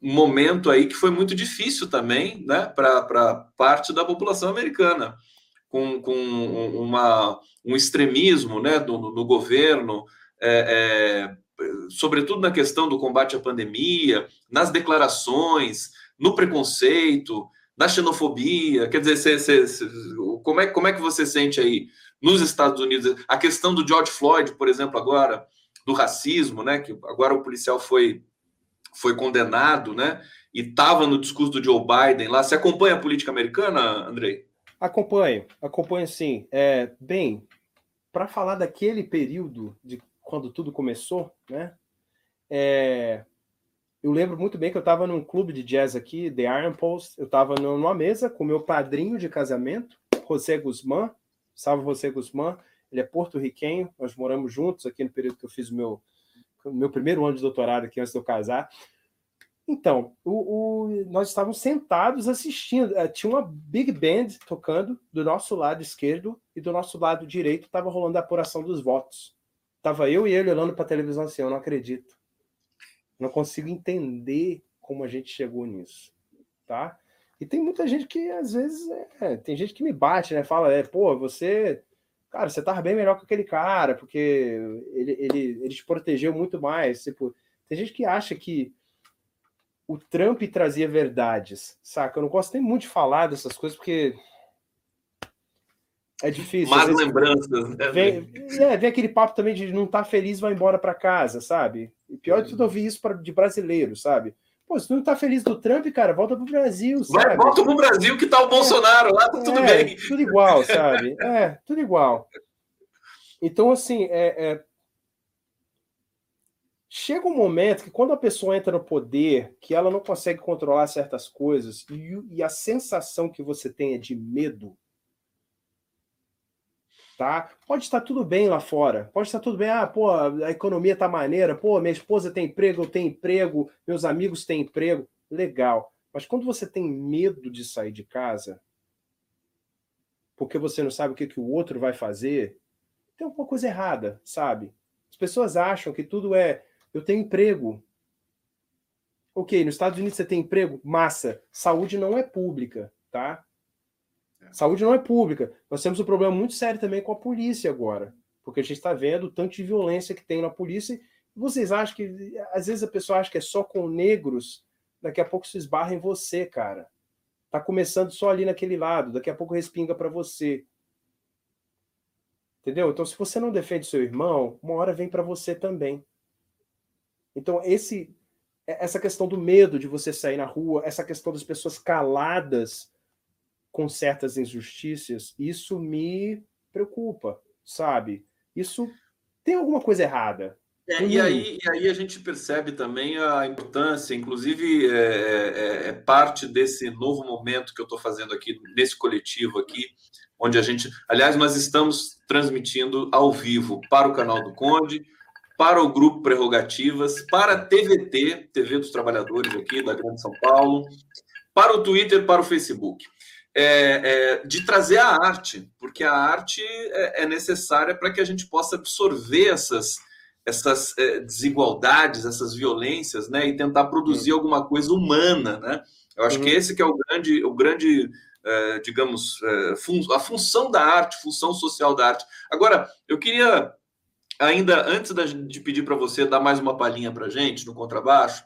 momento aí que foi muito difícil também, né, para parte da população americana, com, com uma, um extremismo, né, no governo, é, é, sobretudo na questão do combate à pandemia, nas declarações, no preconceito, na xenofobia? Quer dizer, cê, cê, cê, como, é, como é que você sente aí nos Estados Unidos a questão do George Floyd, por exemplo, agora, do racismo, né? Que agora o policial foi, foi condenado, né? E estava no discurso do Joe Biden lá. Você acompanha a política americana, Andrei? Acompanho, acompanho sim. É, bem, para falar daquele período de quando tudo começou, né? É, eu lembro muito bem que eu estava num clube de jazz aqui, The Iron Post. Eu estava numa mesa com meu padrinho de casamento, José Guzmán. Salve José Guzmán. Ele é porto-riquenho. Nós moramos juntos aqui no período que eu fiz o meu, meu primeiro ano de doutorado aqui antes de eu casar. Então, o, o, nós estávamos sentados assistindo. Eh, tinha uma big band tocando do nosso lado esquerdo e do nosso lado direito estava rolando a apuração dos votos. Tava eu e ele olhando para a televisão assim, eu não acredito. Não consigo entender como a gente chegou nisso, tá? E tem muita gente que às vezes é, tem gente que me bate, né? Fala, é, pô, você, cara, você tava bem melhor que aquele cara, porque ele, ele, ele te protegeu muito mais. Tipo, tem gente que acha que o Trump trazia verdades, saca? Eu não gosto nem muito de falar dessas coisas, porque é difícil. Más lembranças, né? Vem, é, vem aquele papo também de não estar tá feliz, vai embora para casa, sabe? E pior de tudo, ouvir isso pra, de brasileiro, sabe? Pô, se tu não tá feliz do Trump, cara, volta pro Brasil, sabe? Vai, volta pro Brasil que tá o é. Bolsonaro, lá tá tudo é, bem. Tudo igual, sabe? É, tudo igual. Então, assim, é, é chega um momento que quando a pessoa entra no poder, que ela não consegue controlar certas coisas e, e a sensação que você tem é de medo, tá? Pode estar tudo bem lá fora, pode estar tudo bem, ah, pô, a economia tá maneira, pô, minha esposa tem emprego, eu tenho emprego, meus amigos têm emprego, legal. Mas quando você tem medo de sair de casa, porque você não sabe o que, que o outro vai fazer, tem alguma coisa errada, sabe? As pessoas acham que tudo é eu tenho emprego. Ok, nos Estados Unidos você tem emprego? Massa. Saúde não é pública, tá? Saúde não é pública. Nós temos um problema muito sério também com a polícia agora. Porque a gente está vendo o tanto de violência que tem na polícia. Vocês acham que. Às vezes a pessoa acha que é só com negros, daqui a pouco se esbarra em você, cara. Tá começando só ali naquele lado, daqui a pouco respinga para você. Entendeu? Então, se você não defende seu irmão, uma hora vem para você também. Então, esse, essa questão do medo de você sair na rua, essa questão das pessoas caladas com certas injustiças, isso me preocupa, sabe? Isso tem alguma coisa errada. É, e, aí, e aí a gente percebe também a importância, inclusive é, é, é parte desse novo momento que eu estou fazendo aqui, nesse coletivo aqui, onde a gente. Aliás, nós estamos transmitindo ao vivo para o canal do Conde, para o Grupo Prerrogativas, para a TVT, TV dos Trabalhadores aqui da Grande São Paulo, para o Twitter, para o Facebook. É, é, de trazer a arte, porque a arte é, é necessária para que a gente possa absorver essas, essas é, desigualdades, essas violências, né, e tentar produzir uhum. alguma coisa humana, né? Eu acho uhum. que esse que é o grande, o grande, é, digamos, é, fun a função da arte, função social da arte. Agora, eu queria ainda antes de pedir para você dar mais uma palhinha para gente no contrabaixo,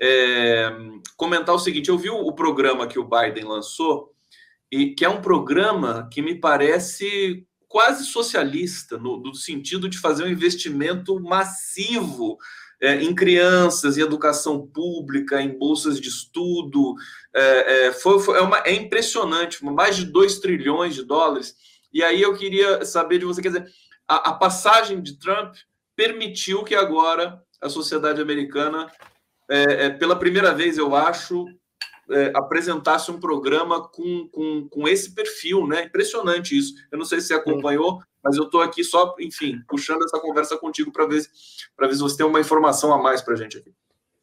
é, comentar o seguinte: eu vi o, programa que o Biden lançou e que é um programa que me parece quase socialista no, no sentido de fazer um investimento massivo é, em crianças, em educação pública, em bolsas de estudo. É, é, foi, foi, é, uma, é impressionante, mais de 2 trilhões de dólares. E aí eu queria saber de você, quer dizer, a, a passagem de Trump permitiu que agora a sociedade americana, é, é, pela primeira vez, eu acho, é, apresentasse um programa com, com, com esse perfil, né? Impressionante isso. Eu não sei se você acompanhou, mas eu estou aqui só, enfim, puxando essa conversa contigo para ver, ver se você tem uma informação a mais para a gente aqui.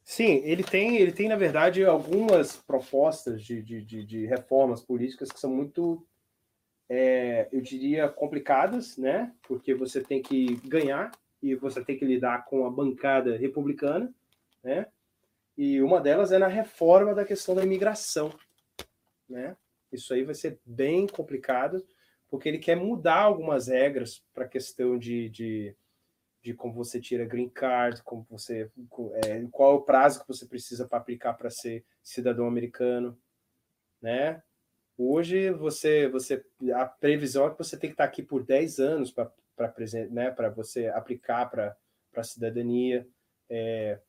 Sim, ele tem, ele tem, na verdade, algumas propostas de, de, de, de reformas políticas que são muito é, eu diria, complicadas, né? Porque você tem que ganhar e você tem que lidar com a bancada republicana, né? E uma delas é na reforma da questão da imigração, né? Isso aí vai ser bem complicado, porque ele quer mudar algumas regras para a questão de, de, de como você tira green card, como você, é, qual é o prazo que você precisa para aplicar para ser cidadão americano, né? Hoje você, você, a previsão é que você tem que estar aqui por 10 anos para né, você aplicar para a cidadania. É,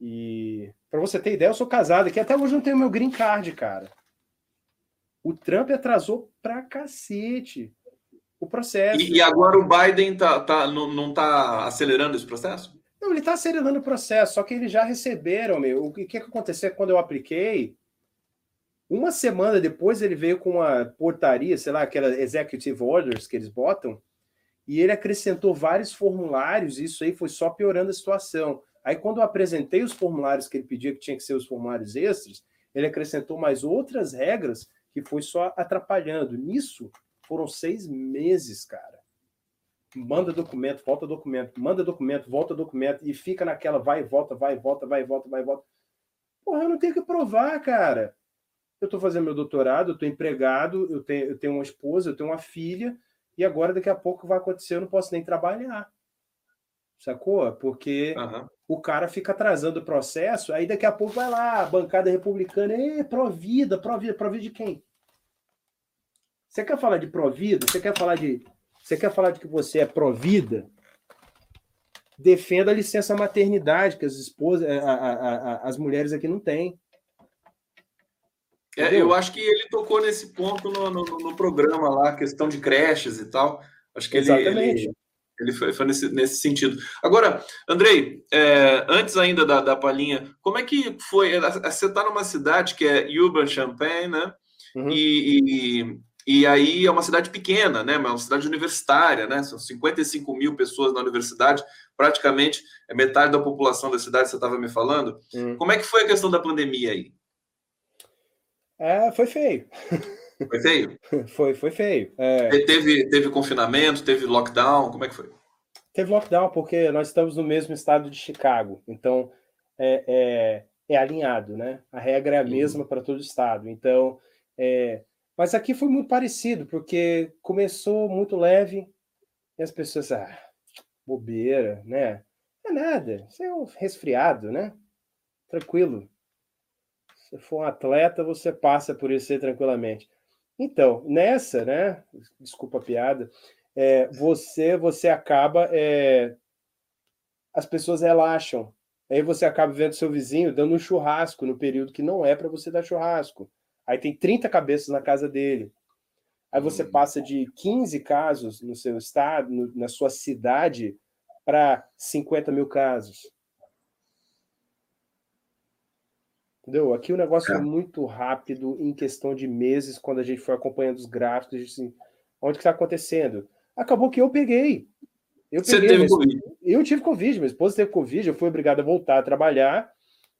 e para você ter ideia, eu sou casado aqui, até hoje não tenho meu green card, cara. O Trump atrasou pra cacete o processo. E, e agora o Biden tá, tá, não, não tá acelerando esse processo? Não, ele está acelerando o processo, só que eles já receberam, meu. O que, que aconteceu quando eu apliquei? Uma semana depois ele veio com uma portaria, sei lá, aquela executive orders que eles botam, e ele acrescentou vários formulários, e isso aí foi só piorando a situação. Aí, quando eu apresentei os formulários que ele pedia, que tinha que ser os formulários extras, ele acrescentou mais outras regras que foi só atrapalhando. Nisso, foram seis meses, cara. Manda documento, volta documento, manda documento, volta documento, e fica naquela vai e volta, vai e volta, vai e volta, vai e volta. Porra, eu não tenho que provar, cara. Eu estou fazendo meu doutorado, eu estou empregado, eu tenho, eu tenho uma esposa, eu tenho uma filha, e agora daqui a pouco vai acontecer, eu não posso nem trabalhar. Sacou? Porque uhum. O cara fica atrasando o processo, aí daqui a pouco vai lá, a bancada republicana, é pró-vida, pró-vida, pró-vida de quem? Você quer falar de pró-vida? Você quer falar de. Você quer falar de que você é pró-vida? Defenda a licença maternidade, que as esposas, a, a, a, as mulheres aqui não têm. É, eu acho que ele tocou nesse ponto no, no, no, programa lá, questão de creches e tal. Acho que ele, ele, ele, foi, foi nesse, nesse, sentido. Agora, Andrei, é, antes ainda da, da palhinha, como é que foi? Você está numa cidade que é Uber Champagne, né? Uhum. E, e, e, aí é uma cidade pequena, né? Uma cidade universitária, né? São 55 mil pessoas na universidade, praticamente é metade da população da cidade, você estava me falando. Uhum. Como é que foi a questão da pandemia aí? É, foi feio. *laughs* Foi feio? *laughs* foi, foi feio. É... Teve, teve confinamento, teve lockdown, como é que foi? Teve lockdown, porque nós estamos no mesmo estado de Chicago, então é, é, é alinhado, né? A regra é a uhum. mesma para todo o estado. Então, é... mas aqui foi muito parecido, porque começou muito leve e as pessoas, ah, bobeira, né? Não é nada, isso é um resfriado, né? Tranquilo. Se for um atleta, você passa por isso tranquilamente. Então, nessa, né? Desculpa a piada. É, você, você acaba. É, as pessoas relaxam. Aí você acaba vendo seu vizinho dando um churrasco no período que não é para você dar churrasco. Aí tem 30 cabeças na casa dele. Aí você hum. passa de 15 casos no seu estado, no, na sua cidade, para 50 mil casos. Entendeu? Aqui o negócio é. é muito rápido, em questão de meses, quando a gente foi acompanhando os gráficos, assim, onde que está acontecendo? Acabou que eu peguei. Eu peguei, Você teve Covid? Eu tive Covid, minha esposa teve Covid, eu fui obrigado a voltar a trabalhar,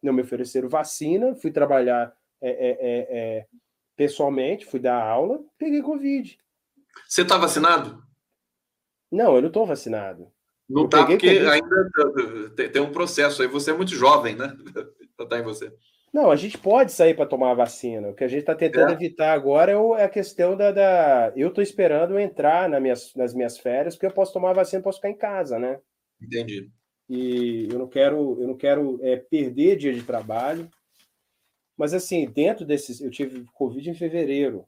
não me ofereceram vacina, fui trabalhar é, é, é, é pessoalmente, fui dar aula, peguei Covid. Você está vacinado? Não, eu não estou vacinado. Não está porque COVID. ainda tem um processo aí. Você é muito jovem, né? *laughs* Está em você. Não, a gente pode sair para tomar a vacina. O que a gente está tentando é. evitar agora é, é, a questão da. da... Eu estou esperando entrar nas minhas, nas minhas férias, porque eu posso tomar a vacina, posso ficar em casa, né? Entendi. E eu não quero, eu não quero é, perder dia de trabalho. Mas assim, dentro desses, eu tive Covid em fevereiro.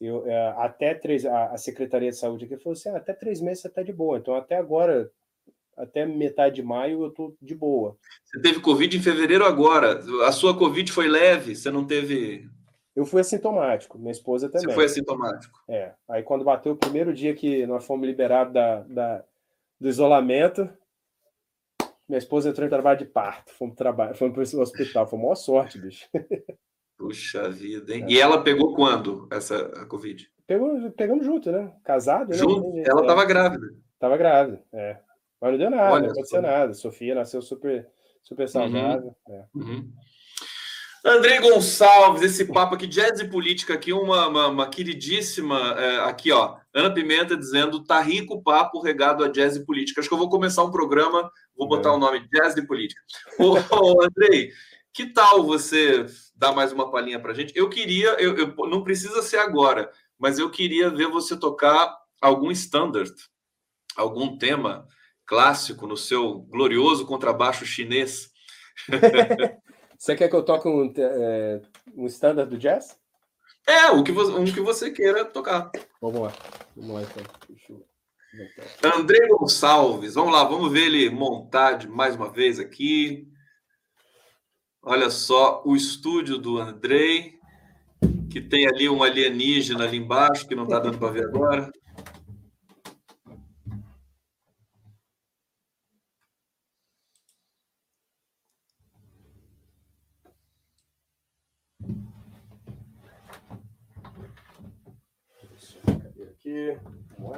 Eu, é, até três, a, a, Secretaria de Saúde aqui falou assim: ah, até três meses você está de boa. Então, até agora, até metade de maio eu tô de boa. Você teve Covid em fevereiro agora. A sua Covid foi leve? Você não teve. Eu fui assintomático, minha esposa também. Você foi assintomático? É. Aí quando bateu o primeiro dia que nós fomos liberados da, da, do isolamento, minha esposa entrou em trabalho de parto. Fomos, trabalhar, fomos para o hospital. Foi uma sorte, bicho. *laughs* Puxa vida, hein? É. E ela pegou quando essa a Covid? Pegou, pegamos junto, né? Casado, né? Junto? Ela estava é. grávida. Estava grávida, é. Mas não deu nada, Olha, não aconteceu nada. Sofia nasceu super, super uhum. saudável. Uhum. É. Uhum. André Gonçalves, esse papo aqui, jazz e política aqui, uma, uma, uma queridíssima é, aqui, ó, Ana Pimenta dizendo, tá rico o papo regado a jazz e política. Acho que eu vou começar um programa, vou botar é. o nome Jazz e Política. ô, ô, Andrei, que tal você dar mais uma palhinha pra gente? Eu queria, eu, eu, não precisa ser agora, mas eu queria ver você tocar algum standard, algum tema clássico, no seu glorioso contrabaixo chinês. *laughs* você quer que eu toque um, é, um standard do jazz? É, um que, você, um que você queira tocar. Vamos lá. Vamos lá, então. Deixa eu... André Gonçalves, vamos lá, vamos ver ele montar de mais uma vez aqui. Olha só o estúdio do Andrei, que tem ali um alienígena ali embaixo, que não está dando para ver agora. Aqui, como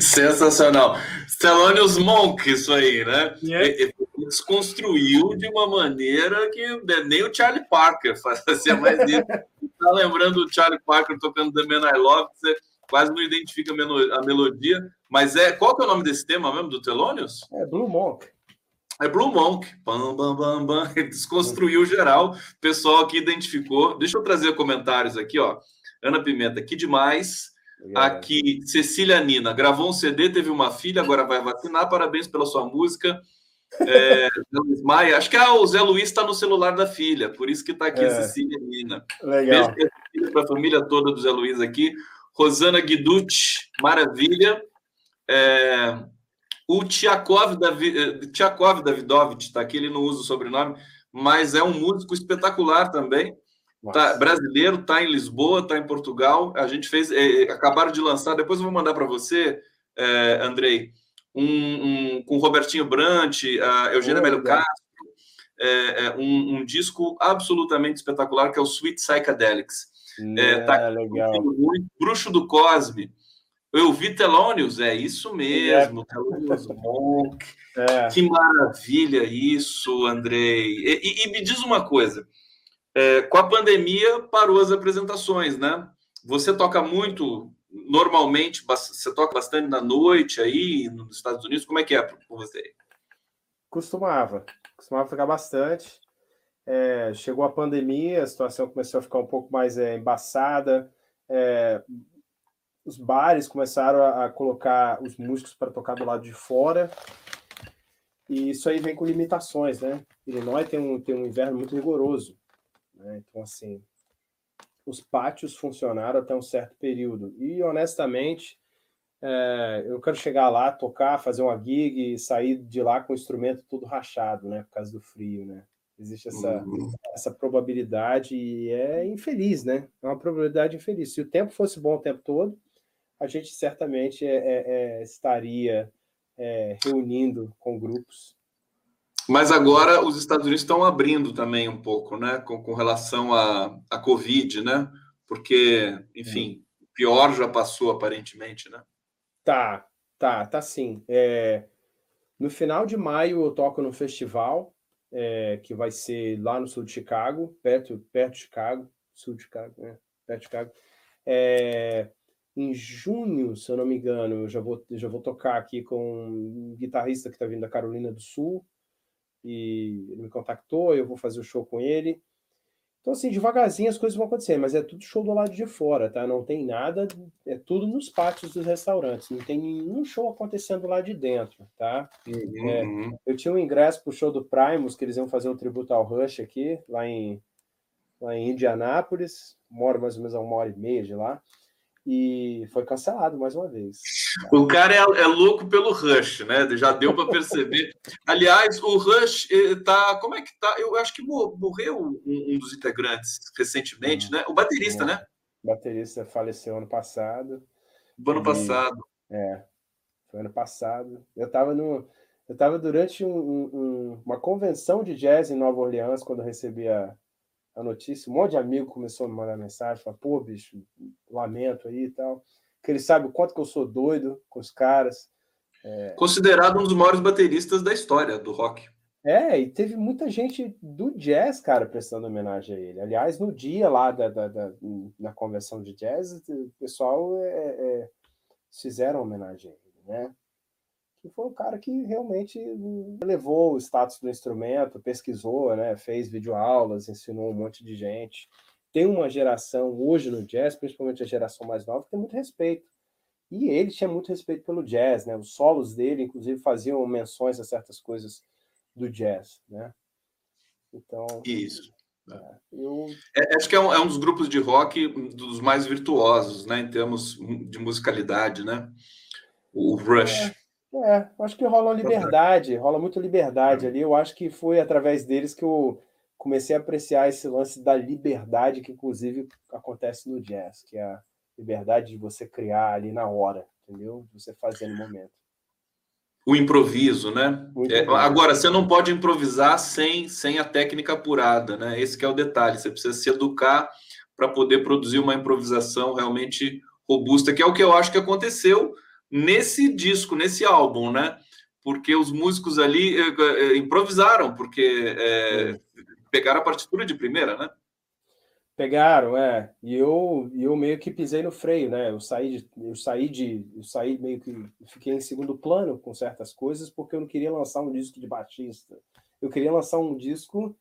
*laughs* Sensacional. Thelonious Monk, isso aí, né? Ele desconstruiu de uma maneira que né, nem o Charlie Parker fazia mais isso. Tá lembrando o Charlie Parker tocando The Man I Love, você quase não identifica a melodia, mas é qual que é o nome desse tema mesmo do Thelonious? É Blue Monk. É Blue Monk. Bam, bam, bam, bam. *laughs* Desconstruiu geral. O pessoal aqui identificou. Deixa eu trazer comentários aqui, ó. Ana Pimenta, que demais. Aqui, Cecília Nina, gravou um CD, teve uma filha, agora vai vacinar. Parabéns pela sua música. É, *laughs* Maia, acho que ah, o Zé Luiz está no celular da filha, por isso que está aqui é. Cecília Nina. Legal. Beijo para a família toda do Zé Luiz aqui. Rosana Guiducci, maravilha. É, o David, eh, Tchakov Davidovich está aqui, ele não usa o sobrenome, mas é um músico espetacular também. Tá, brasileiro, está em Lisboa, está em Portugal. A gente fez, é, acabaram de lançar, depois eu vou mandar para você, é, Andrei, um, um, com Robertinho Brant, a Eugênia Melo Castro, é, um, um, disco absolutamente espetacular que é o Sweet Psychedelics. É, tá legal. Bruxo do Cosme. Eu vi Telônios, é isso mesmo, é. Telônios Monk. *laughs* É. Que maravilha isso, Andrei. E, e, e me diz uma coisa: é, com a pandemia parou as apresentações, né? Você toca muito, normalmente, você toca bastante na noite aí nos Estados Unidos, como é que é com você? Costumava, costumava tocar bastante. É, chegou a pandemia, a situação começou a ficar um pouco mais é, embaçada. É, os bares começaram a, a colocar os músicos para tocar do lado de fora. E isso aí vem com limitações, né? Illinois tem um, tem um inverno muito rigoroso. Né? Então, assim, os pátios funcionaram até um certo período. E, honestamente, é, eu quero chegar lá, tocar, fazer uma gig e sair de lá com o instrumento todo rachado, né? Por causa do frio, né? Existe essa, uhum. essa probabilidade e é infeliz, né? É uma probabilidade infeliz. Se o tempo fosse bom o tempo todo, a gente certamente é, é, é, estaria é, reunindo com grupos. Mas agora os Estados Unidos estão abrindo também um pouco, né, com, com relação à a, a Covid, né? Porque, enfim, o pior já passou aparentemente, né? Tá, tá, tá sim. É, no final de maio eu toco no festival é, que vai ser lá no sul de Chicago, perto, perto de Chicago, sul de Chicago, né? Perto de Chicago. É, em junho, se eu não me engano, eu já vou, já vou tocar aqui com um guitarrista que está vindo da Carolina do Sul, e ele me contactou, eu vou fazer o show com ele. Então, assim, devagarzinho as coisas vão acontecer, mas é tudo show do lado de fora, tá? Não tem nada, é tudo nos pátios dos restaurantes, não tem nenhum show acontecendo lá de dentro, tá? Uhum. É, uhum. eu tinha um ingresso pro show do Primus, que eles iam fazer um tributo ao Rush aqui, lá em, lá em Indianápolis, moro mais ou menos a uma hora e meia de lá e foi cancelado mais uma vez. O cara é, é louco pelo Rush, né? Já deu para perceber. *laughs* Aliás, o Rush tá. Como é que tá? Eu acho que morreu um, um dos integrantes recentemente, hum, né? O baterista, né? O baterista faleceu ano passado. Do ano e, passado. É, foi ano passado. Eu estava no. Eu estava durante um, um, uma convenção de jazz em Nova Orleans, quando eu recebi a, a notícia, um monte de amigo começou a me mandar mensagem, falar, pô, bicho, lamento aí e tal. Que ele sabe o quanto que eu sou doido com os caras. É... Considerado um dos maiores bateristas da história do rock. É, e teve muita gente do jazz, cara, prestando homenagem a ele. Aliás, no dia lá da, da, da na convenção de jazz, o pessoal é, é, fizeram homenagem a ele, né? Que foi um cara que realmente levou o status do instrumento, pesquisou, né, fez videoaulas, ensinou um monte de gente. Tem uma geração hoje no jazz, principalmente a geração mais nova, que tem muito respeito. E ele tinha muito respeito pelo jazz, né? Os solos dele, inclusive, faziam menções a certas coisas do jazz, né? Então. Isso. É, eu... é, acho que é um, é um, dos grupos de rock dos mais virtuosos, né? Em termos de musicalidade, né? O Rush. É. É, acho que rola uma liberdade, rola muito liberdade ali. Eu acho que foi através deles que eu comecei a apreciar esse lance da liberdade que, inclusive, acontece no jazz, que é a liberdade de você criar ali na hora, entendeu? De você fazer no momento. O improviso, né? É, agora, você não pode improvisar sem, sem a técnica apurada, né? Esse é o detalhe. Você precisa se educar para poder produzir uma improvisação realmente robusta, que é o que eu acho que aconteceu nesse disco, nesse álbum, né? Porque os músicos ali eh, eh, improvisaram, porque é, pegaram a partitura de primeira, né? Pegaram, é. E eu, eu meio que pisei no freio, né? Eu saí de, eu saí de, eu saí meio que fiquei em segundo plano com certas coisas porque eu não queria lançar um disco de batista. Eu queria lançar um disco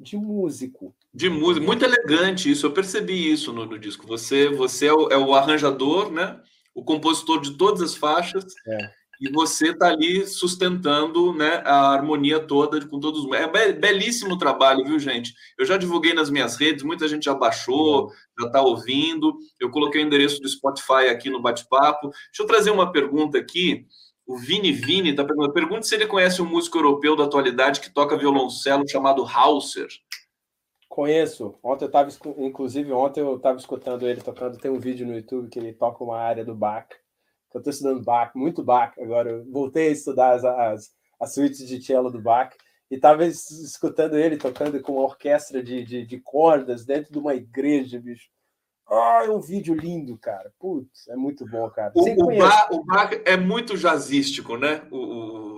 de músico. De músico, muito elegante isso. Eu percebi isso no, no disco. Você, você é o, é o, arranjador, né? O compositor de todas as faixas. É e você está ali sustentando né, a harmonia toda com todos. É belíssimo trabalho, viu, gente? Eu já divulguei nas minhas redes, muita gente já baixou, já está ouvindo. Eu coloquei o endereço do Spotify aqui no bate-papo. Deixa eu trazer uma pergunta aqui. O Vini Vini está perguntando: pergunta se ele conhece um músico europeu da atualidade que toca violoncelo chamado Hauser. Conheço. Ontem eu estava, inclusive, ontem eu estava escutando ele tocando. Tem um vídeo no YouTube que ele toca uma área do Bach eu estou estudando Bach, muito Bach agora. Eu voltei a estudar as, as, as suítes de cello do Bach e estava escutando ele tocando com uma orquestra de, de, de, cordas dentro de uma igreja, bicho. Ah, é um vídeo lindo, cara. Putz, é muito bom, cara. O, o, Bach, o Bach, é muito jazzístico, né? O,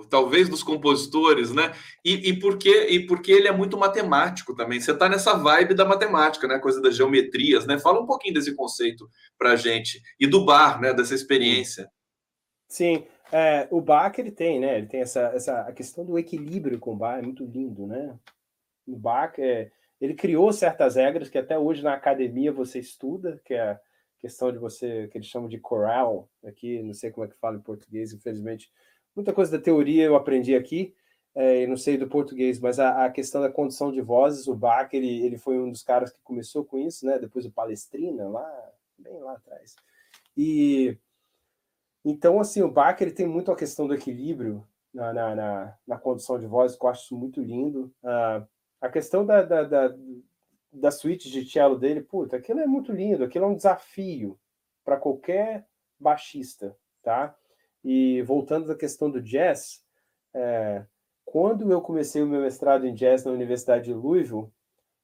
o, talvez dos compositores, né? E, e, porque, e porque ele é muito matemático também. Você está nessa vibe da matemática, né? Coisa das geometrias, né? Fala um pouquinho desse conceito para gente. E do bar, né? Dessa experiência. Sim, é, o Bach ele tem, né? Ele tem essa, essa a questão do equilíbrio com o Bach, é muito lindo, né? O Bach é ele criou certas regras que até hoje na academia você estuda, que é a questão de você, que eles chamam de coral, aqui, não sei como é que fala em português, infelizmente. Muita coisa da teoria eu aprendi aqui, é, não sei do português, mas a, a, questão da condição de vozes, o Bach, ele, ele foi um dos caras que começou com isso, né? Depois o Palestrina, lá, bem lá atrás. E então, assim, o Bach ele tem muito a questão do equilíbrio na, na, na, na condição de voz, que eu acho muito lindo. Uh, a questão da, da, da, da suíte de cello dele, puta, aquilo é muito lindo, aquilo é um desafio para qualquer baixista, tá? E voltando à questão do jazz, é, quando eu comecei o meu mestrado em jazz na Universidade de Louisville,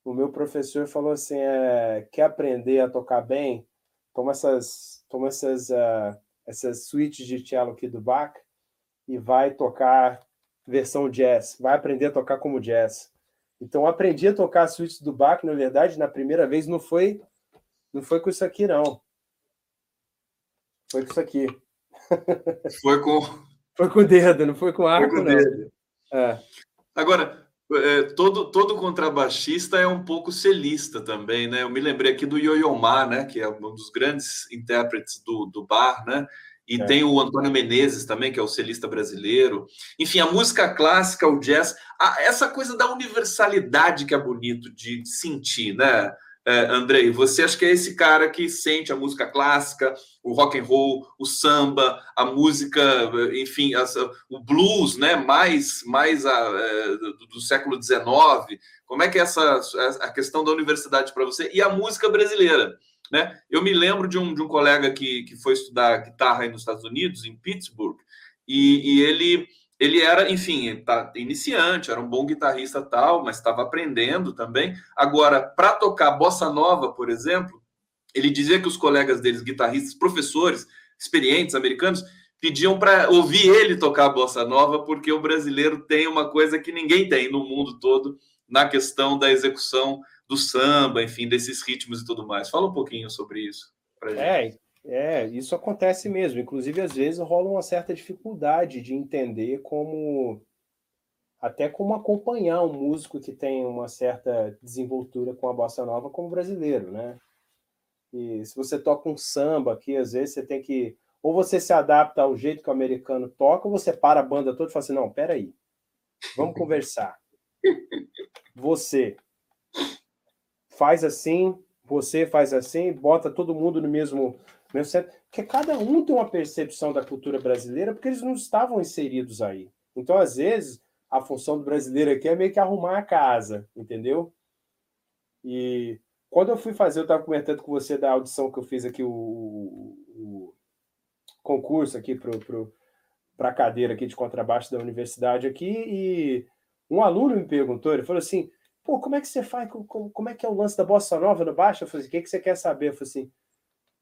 o meu professor falou assim: é, quer aprender a tocar bem? Toma essas, toma essas, uh, essas suítes de cello aqui do Bach e vai tocar versão jazz, vai aprender a tocar como jazz. Então, aprendi a tocar a suíte do Bach, na verdade, na primeira vez não foi não foi com isso aqui, não. Foi com isso aqui. *laughs* Foi com. Foi com o dedo, não foi com arco, foi com não. É. Agora, é, todo, todo contrabaixista é um pouco celista também, né? Eu me lembrei aqui do Yo-Yo Ma, né? Que é um dos grandes intérpretes do, do bar, né? E é. tem o Antônio Menezes também, que é o celista brasileiro. Enfim, a música clássica, o jazz, a, essa coisa da universalidade que é bonito de sentir, né? É, Andrei, você acha que é esse cara que sente a música clássica, o rock and roll, o samba, a música, enfim, o blues, né? Mais, mais a, é, do, do, século XIX. Como é que é essa a questão da universidade para você e a música brasileira? Né? Eu me lembro de um, de um colega que, que foi estudar guitarra aí nos Estados Unidos, em Pittsburgh, e, e ele, ele era, enfim, tá, iniciante, era um bom guitarrista tal, mas estava aprendendo também. Agora, para tocar bossa nova, por exemplo, ele dizia que os colegas deles, guitarristas, professores, experientes, americanos, pediam para ouvir ele tocar bossa nova, porque o brasileiro tem uma coisa que ninguém tem no mundo todo na questão da execução do samba, enfim, desses ritmos e tudo mais. Fala um pouquinho sobre isso. É, é, isso acontece mesmo. Inclusive, às vezes rola uma certa dificuldade de entender como até como acompanhar um músico que tem uma certa desenvoltura com a bossa nova como brasileiro, né? E se você toca um samba aqui, às vezes você tem que ou você se adapta ao jeito que o americano toca, ou você para a banda toda e fala assim: não, peraí, vamos *laughs* conversar. Você faz assim, você faz assim, bota todo mundo no mesmo, mesmo centro, porque cada um tem uma percepção da cultura brasileira, porque eles não estavam inseridos aí. Então, às vezes, a função do brasileiro aqui é meio que arrumar a casa, entendeu? E quando eu fui fazer, eu estava comentando com você da audição que eu fiz aqui, o, o concurso aqui para pro, a cadeira aqui de contrabaixo da universidade aqui, e um aluno me perguntou, ele falou assim, pô, como é que você faz? Como, como é que é o lance da bossa nova no baixo? Eu falei assim, o que, que você quer saber? Eu falei assim,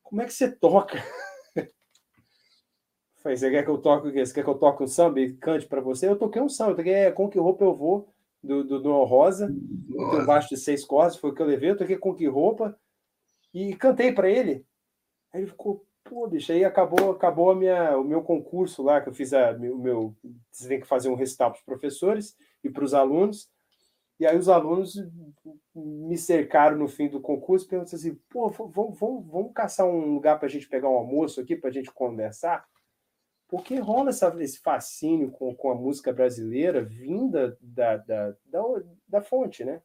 como é que você toca? *laughs* Falei, você quer que eu toque o quê? Você quer que eu toque um samba e cante para você? Eu toquei um samba, eu toquei é, Com Que Roupa Eu Vou, do, do, do Rosa, um baixo de seis cordas, foi o que eu levei, eu toquei Com Que Roupa e cantei para ele. Aí ele ficou, pô, bicho, aí acabou, acabou a minha, o meu concurso lá, que eu fiz a, o meu. Você tem que fazer um recital para os professores e para os alunos. E aí os alunos me cercaram no fim do concurso e perguntaram assim: pô, vamos, vamos, vamos caçar um lugar para a gente pegar um almoço aqui, para a gente conversar? Porque rola essa, esse fascínio com, com a música brasileira vinda da, da, da, da fonte, né?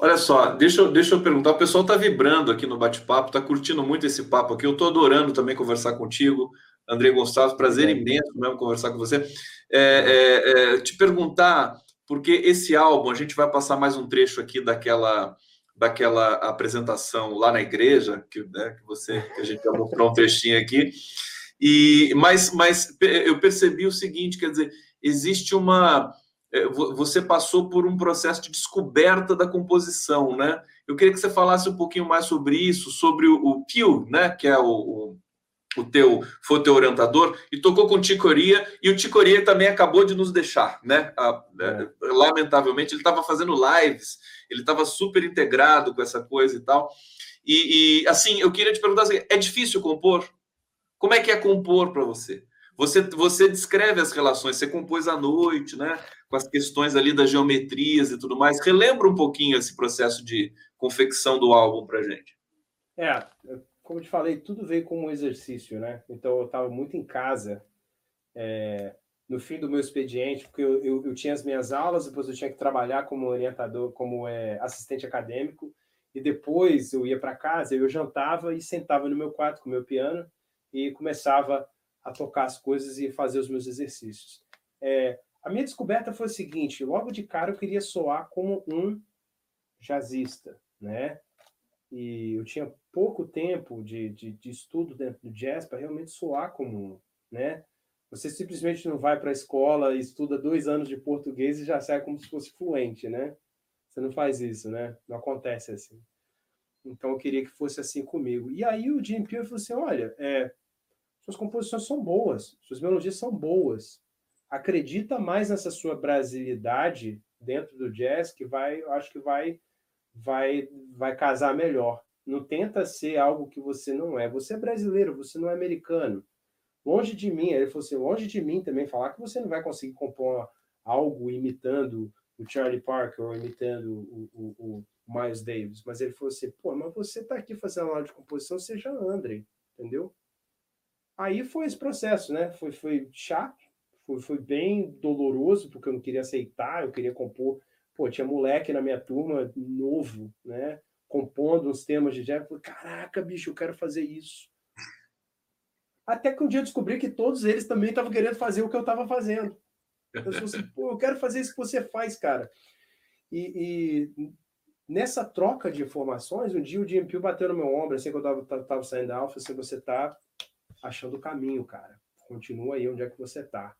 Olha só, deixa deixa eu perguntar. O pessoal está vibrando aqui no bate-papo, está curtindo muito esse papo aqui. Eu estou adorando também conversar contigo, André Gonçalves. Prazer imenso mesmo conversar com você. É, é, é, te perguntar, porque esse álbum, a gente vai passar mais um trecho aqui daquela daquela apresentação lá na igreja, que, né, que você que a gente já mostrou um trechinho aqui. E mas, mas eu percebi o seguinte, quer dizer, existe uma é, você passou por um processo de descoberta da composição, né? Eu queria que você falasse um pouquinho mais sobre isso, sobre o, o Pio, né? Que é o, o, o teu, foi teu orientador, e tocou com o Ticoria, e o Ticoria também acabou de nos deixar, né? A, é. Lamentavelmente, ele estava fazendo lives, ele estava super integrado com essa coisa e tal. E, e, assim, eu queria te perguntar assim, é difícil compor? Como é que é compor para você? Você, você descreve as relações, você compôs à noite, né? Com as questões ali das geometrias e tudo mais. Relembra um pouquinho esse processo de confecção do álbum para gente. É, como eu te falei, tudo veio como um exercício, né? Então eu estava muito em casa, é, no fim do meu expediente, porque eu, eu, eu, tinha as minhas aulas, depois eu tinha que trabalhar como orientador, como é, assistente acadêmico, e depois eu ia para casa, eu jantava e sentava no meu quarto com o meu piano e começava a tocar as coisas e fazer os meus exercícios. É, a minha descoberta foi o seguinte: logo de cara eu queria soar como um jazzista, né? E eu tinha pouco tempo de, de, de estudo dentro do jazz para realmente soar como né? Você simplesmente não vai para a escola e estuda dois anos de português e já sai como se fosse fluente, né? Você não faz isso, né? Não acontece assim. Então eu queria que fosse assim comigo. E aí o Jim Peel falou assim: olha, é, suas composições são boas, suas melodias são boas. Acredita mais nessa sua brasilidade dentro do jazz que vai, acho que vai vai vai casar melhor. Não tenta ser algo que você não é. Você é brasileiro, você não é americano. Longe de mim, ele falou assim, longe de mim também falar que você não vai conseguir compor algo imitando o Charlie Parker ou imitando o, o, o Miles Davis. Mas ele falou assim, pô, mas você está aqui fazendo aula de composição, seja André, entendeu? Aí foi esse processo, né? Foi, foi chato, foi, foi bem doloroso, porque eu não queria aceitar, eu queria compor. Pô, tinha moleque na minha turma, novo, né? Compondo uns temas de jazz. Falei, caraca, bicho, eu quero fazer isso. Até que um dia eu descobri que todos eles também estavam querendo fazer o que eu estava fazendo. Eu assim, pô, eu quero fazer isso que você faz, cara. E, e, nessa troca de informações, um dia o DMP bateu no meu ombro, assim, que eu estava saindo da Alfa, assim, você tá achando o caminho, cara. Continua aí onde é que você tá.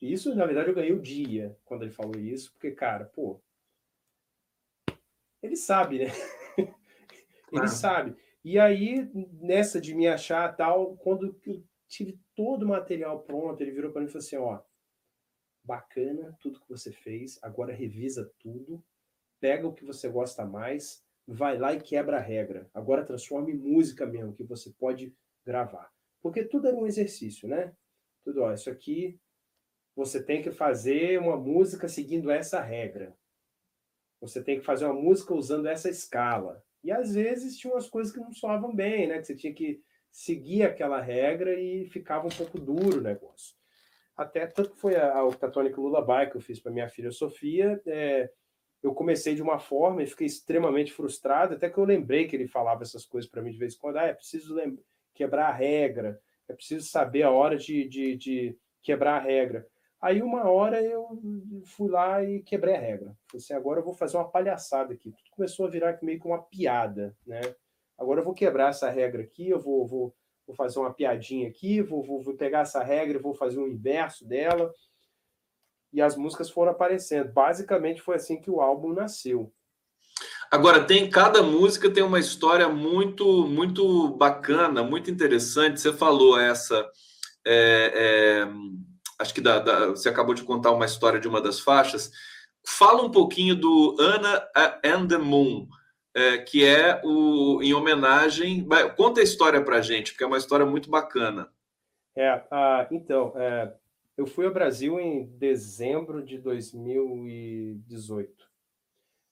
Isso, na verdade, eu ganhei o dia quando ele falou isso, porque, cara, pô, ele sabe, né? *laughs* ele sabe. E aí, nessa de me achar tal, quando eu tive todo o material pronto, ele virou para mim e falou assim: ó, bacana tudo que você fez, agora revisa tudo, pega o que você gosta mais, vai lá e quebra a regra. Agora transforma em música mesmo, que você pode gravar. Porque tudo é um exercício, né? Tudo, ó, isso aqui você tem que fazer uma música seguindo essa regra. Você tem que fazer uma música usando essa escala. E às vezes tinha umas coisas que não soavam bem, né? Que você tinha que seguir aquela regra e ficava um pouco duro o negócio. Até tanto foi a, a Catônica Lullaby que eu fiz para minha filha Sofia. É, eu comecei de uma forma e fiquei extremamente frustrado, até que eu lembrei que ele falava essas coisas para mim de vez em quando. Ah, é preciso quebrar a regra, é preciso saber a hora de, de, de quebrar a regra. Aí uma hora eu fui lá e quebrei a regra. Falei assim, agora eu vou fazer uma palhaçada aqui. Tudo começou a virar meio que uma piada, né? Agora eu vou quebrar essa regra aqui, eu vou, vou, vou fazer uma piadinha aqui, vou, vou, vou pegar essa regra e vou fazer o inverso dela. E as músicas foram aparecendo. Basicamente foi assim que o álbum nasceu. Agora, tem cada música tem uma história muito muito bacana, muito interessante. Você falou essa. É, é, acho que da, da, você acabou de contar uma história de uma das faixas. Fala um pouquinho do Anna and the Moon, é, que é o em homenagem. Conta a história para gente, porque é uma história muito bacana. É, então, é, eu fui ao Brasil em dezembro de 2018.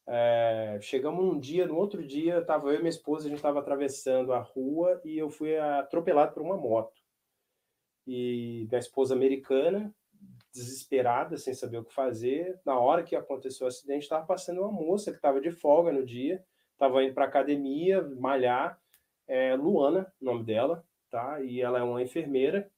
É, chegamos um dia, no outro dia, estava eu e minha esposa, a gente estava atravessando a rua e eu fui atropelado por uma moto. E minha esposa americana, desesperada, sem saber o que fazer, na hora que aconteceu o acidente, estava passando uma moça que estava de folga no dia, estava indo para academia, malhar, é, Luana, nome dela, tá? E ela é uma enfermeira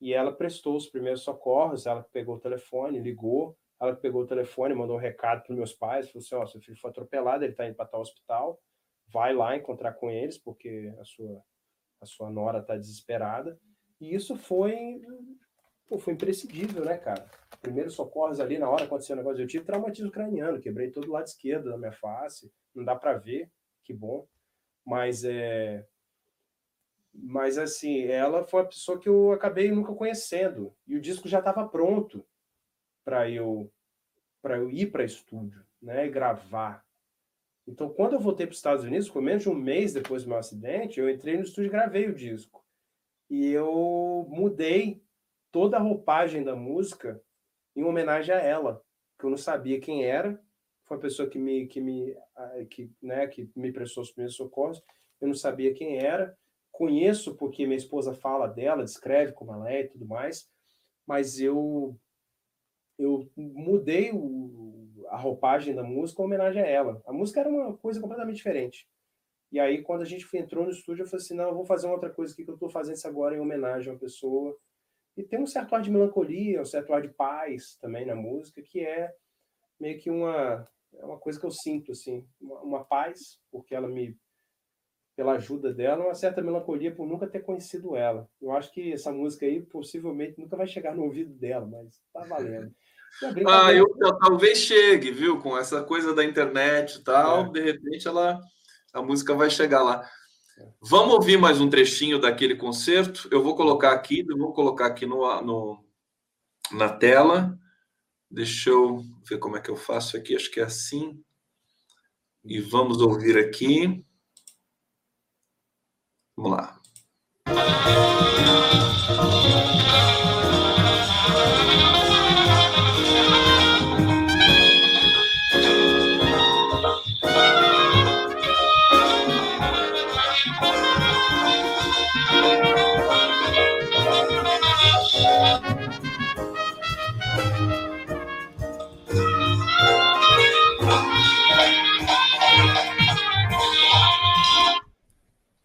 e ela prestou os primeiros socorros, ela pegou o telefone, ligou, ela pegou o telefone, mandou um recado para meus pais, falou assim, ó, oh, seu filho foi atropelado, ele está indo para tal hospital, vai lá encontrar com eles, porque a sua, a sua nora está desesperada. E isso foi, pô, foi imprescindível, né, cara? Primeiros socorros ali, na hora aconteceu o negócio, eu tive traumatismo craniano, quebrei todo o lado esquerdo da minha face, não dá para ver, que bom. Mas é, mas assim, ela foi uma pessoa que eu acabei nunca conhecendo. E o disco já estava pronto para eu para eu ir para estúdio, né, e gravar. Então, quando eu voltei para os Estados Unidos, com menos de um mês depois do meu acidente, eu entrei no estúdio e gravei o disco. E eu mudei toda a roupagem da música em homenagem a ela, que eu não sabia quem era. Foi a pessoa que me que me que, né, que me prestou os primeiros socorros. Eu não sabia quem era conheço porque minha esposa fala dela, descreve como ela é e tudo mais, mas eu eu mudei o, a roupagem da música em homenagem a ela. A música era uma coisa completamente diferente. E aí, quando a gente entrou no estúdio, eu falei assim: não, eu vou fazer uma outra coisa aqui, que eu estou fazendo isso agora em homenagem a uma pessoa. E tem um certo ar de melancolia, um certo ar de paz também na música, que é meio que uma, é uma coisa que eu sinto, assim, uma, uma paz, porque ela me pela ajuda dela, uma certa melancolia por nunca ter conhecido ela. Eu acho que essa música aí possivelmente nunca vai chegar no ouvido dela, mas tá valendo. *laughs* ah, eu, eu, talvez chegue, viu? Com essa coisa da internet e tal, é. de repente ela a música vai chegar lá. Vamos ouvir mais um trechinho daquele concerto. Eu vou colocar aqui, vou colocar aqui no, no, na tela. Deixa eu ver como é que eu faço aqui. Acho que é assim. E vamos ouvir aqui. Vamos lá.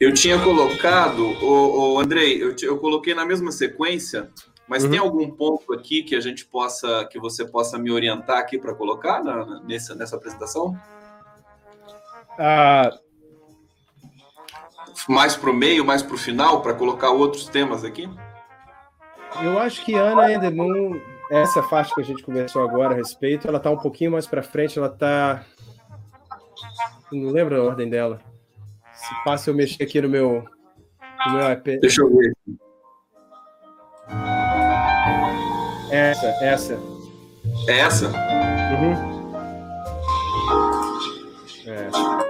Eu tinha colocado, o, o Andrei, eu, eu coloquei na mesma sequência, mas uhum. tem algum ponto aqui que a gente possa, que você possa me orientar aqui para colocar na, nessa, nessa apresentação? Ah. Mais para o meio, mais para o final, para colocar outros temas aqui? Eu acho que Ana Endemun, essa faixa que a gente conversou agora a respeito, ela está um pouquinho mais para frente, ela está. Não lembro a ordem dela. Se passa eu mexer aqui no meu, no meu iPad. Deixa eu ver. Essa, essa. É essa? Uhum. É.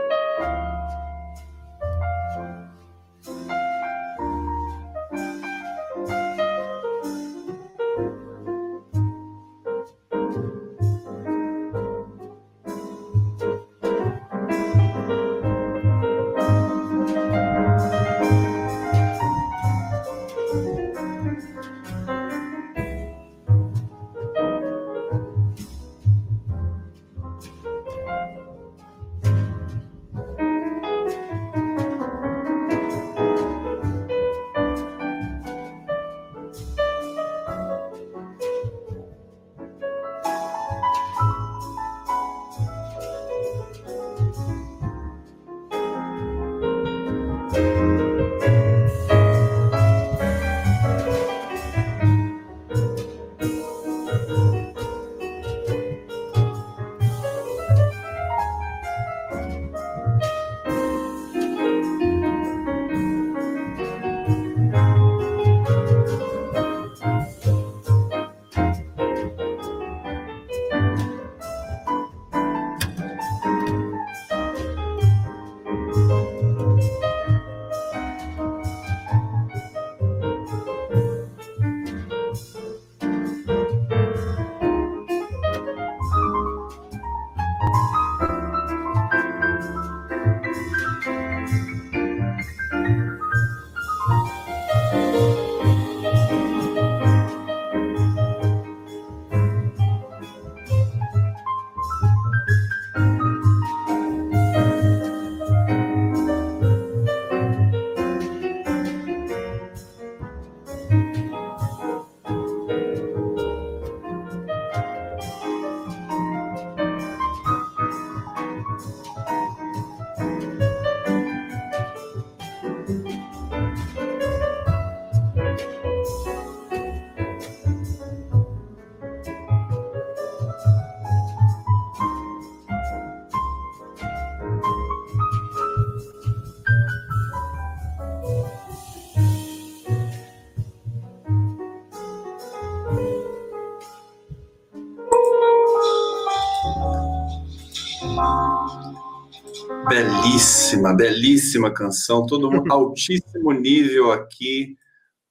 Belíssima, belíssima canção, todo mundo *laughs* altíssimo nível aqui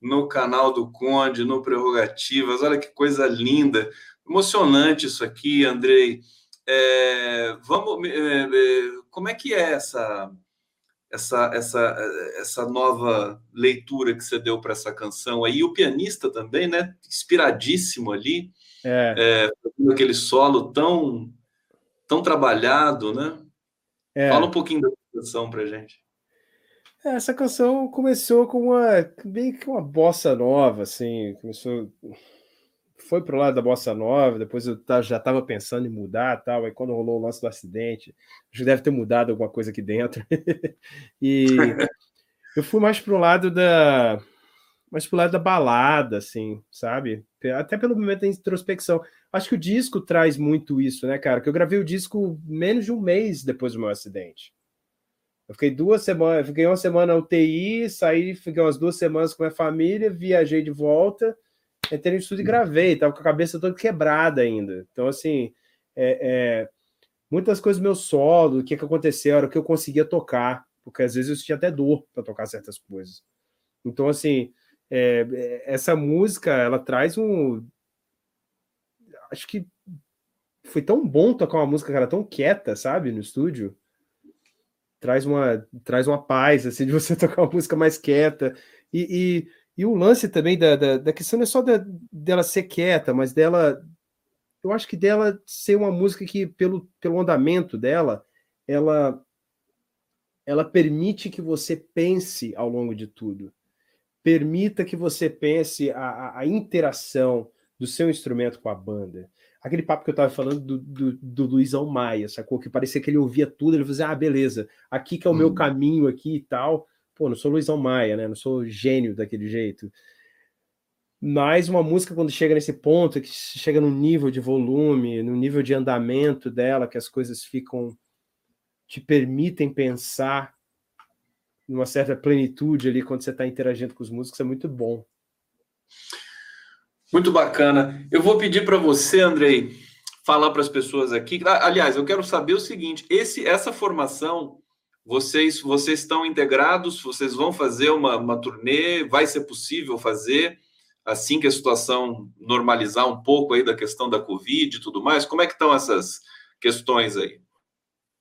no canal do Conde, no Prerrogativas. Olha que coisa linda, emocionante isso aqui, Andrei. É, vamos, é, é, como é que é essa essa essa essa nova leitura que você deu para essa canção aí? E o pianista também, né? Inspiradíssimo ali, é. é aquele solo tão tão trabalhado, né? É. Fala um pouquinho da canção para gente. É, essa canção começou com uma bem que uma bossa nova, assim, começou foi pro lado da bossa nova, depois eu já estava pensando em mudar, tal, aí quando rolou o lance do acidente, acho que deve ter mudado alguma coisa aqui dentro. *laughs* e *laughs* eu fui mais pro lado da mais pro lado da balada, assim, sabe? Até pelo momento da introspecção. Acho que o disco traz muito isso, né, cara? Que eu gravei o disco menos de um mês depois do meu acidente. Eu fiquei duas semanas, fiquei uma semana na UTI, saí, fiquei umas duas semanas com a minha família, viajei de volta, entrei no estúdio e gravei, tava com a cabeça toda quebrada ainda. Então, assim, é, é, muitas coisas do meu solo, o que, que aconteceu, era o que eu conseguia tocar, porque às vezes eu tinha até dor para tocar certas coisas. Então, assim, é, é, essa música, ela traz um. Acho que foi tão bom tocar uma música, cara, tão quieta, sabe, no estúdio traz uma, traz uma paz, assim, de você *laughs* tocar uma música mais quieta. E, e, e o lance também da, da, da, questão não é só da, dela ser quieta, mas dela. Eu acho que dela ser uma música que, pelo, pelo andamento dela, ela, ela permite que você pense ao longo de tudo. Permita que você pense a, a, a interação do seu instrumento com a banda aquele papo que eu estava falando do, do, do, Luizão Maia, sacou? Que parecia que ele ouvia tudo, ele fazia, ah, beleza, aqui que é o meu uhum. caminho aqui e tal. Pô, não sou Luizão Maia, né? Não sou gênio daquele jeito. Mas uma música, quando chega nesse ponto, que chega no nível de volume, no nível de andamento dela, que as coisas ficam. te permitem pensar numa certa plenitude ali quando você está interagindo com os músicos, é muito bom. Muito bacana. Eu vou pedir para você, Andrei, falar para as pessoas aqui. Aliás, eu quero saber o seguinte: esse, essa formação, vocês, vocês estão integrados? Vocês vão fazer uma, uma turnê? Vai ser possível fazer assim que a situação normalizar um pouco aí da questão da Covid e tudo mais? Como é que estão essas questões aí?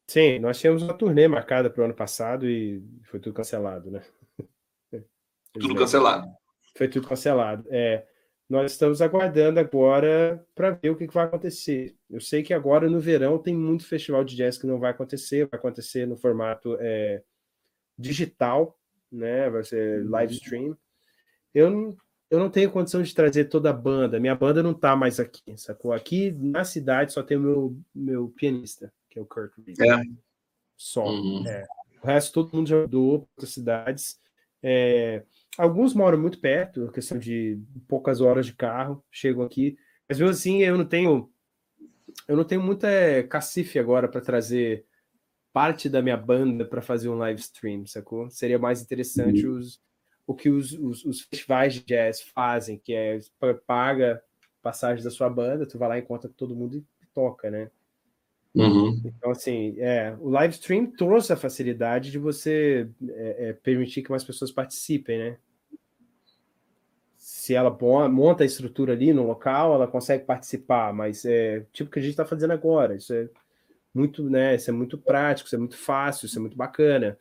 Sim, nós tínhamos uma turnê marcada para o ano passado e foi tudo cancelado, né? Tudo cancelado. Foi tudo cancelado. É, nós estamos aguardando agora para ver o que, vai acontecer. Eu sei que agora no verão tem muito festival de jazz que não vai acontecer, vai acontecer no formato é, digital, né? Vai ser uhum. live stream. Eu não, eu não tenho condição de trazer toda a banda. Minha banda não está mais aqui, sacou? Aqui na cidade só tem o meu, meu pianista, que é o Kirk Reed. É. Só. Uhum. É. O resto todo mundo já mudou para outras cidades. É, Alguns moram muito perto, questão de poucas horas de carro, chegam aqui. Mas mesmo assim, eu não tenho eu não tenho muita é, cacife agora para trazer parte da minha banda para fazer um live stream, sacou? Seria mais interessante uhum. os, o que os, os, os, festivais de jazz fazem, que é paga passagem da sua banda, tu vai lá e conta com todo mundo e toca, né? Uhum. Então, assim, é, o live stream trouxe a facilidade de você é, é, permitir que mais pessoas participem, né? se ela monta a estrutura ali no local, ela consegue participar, mas é tipo que a gente está fazendo agora. Isso é muito, né? Isso é muito prático, isso é muito fácil, isso é muito bacana.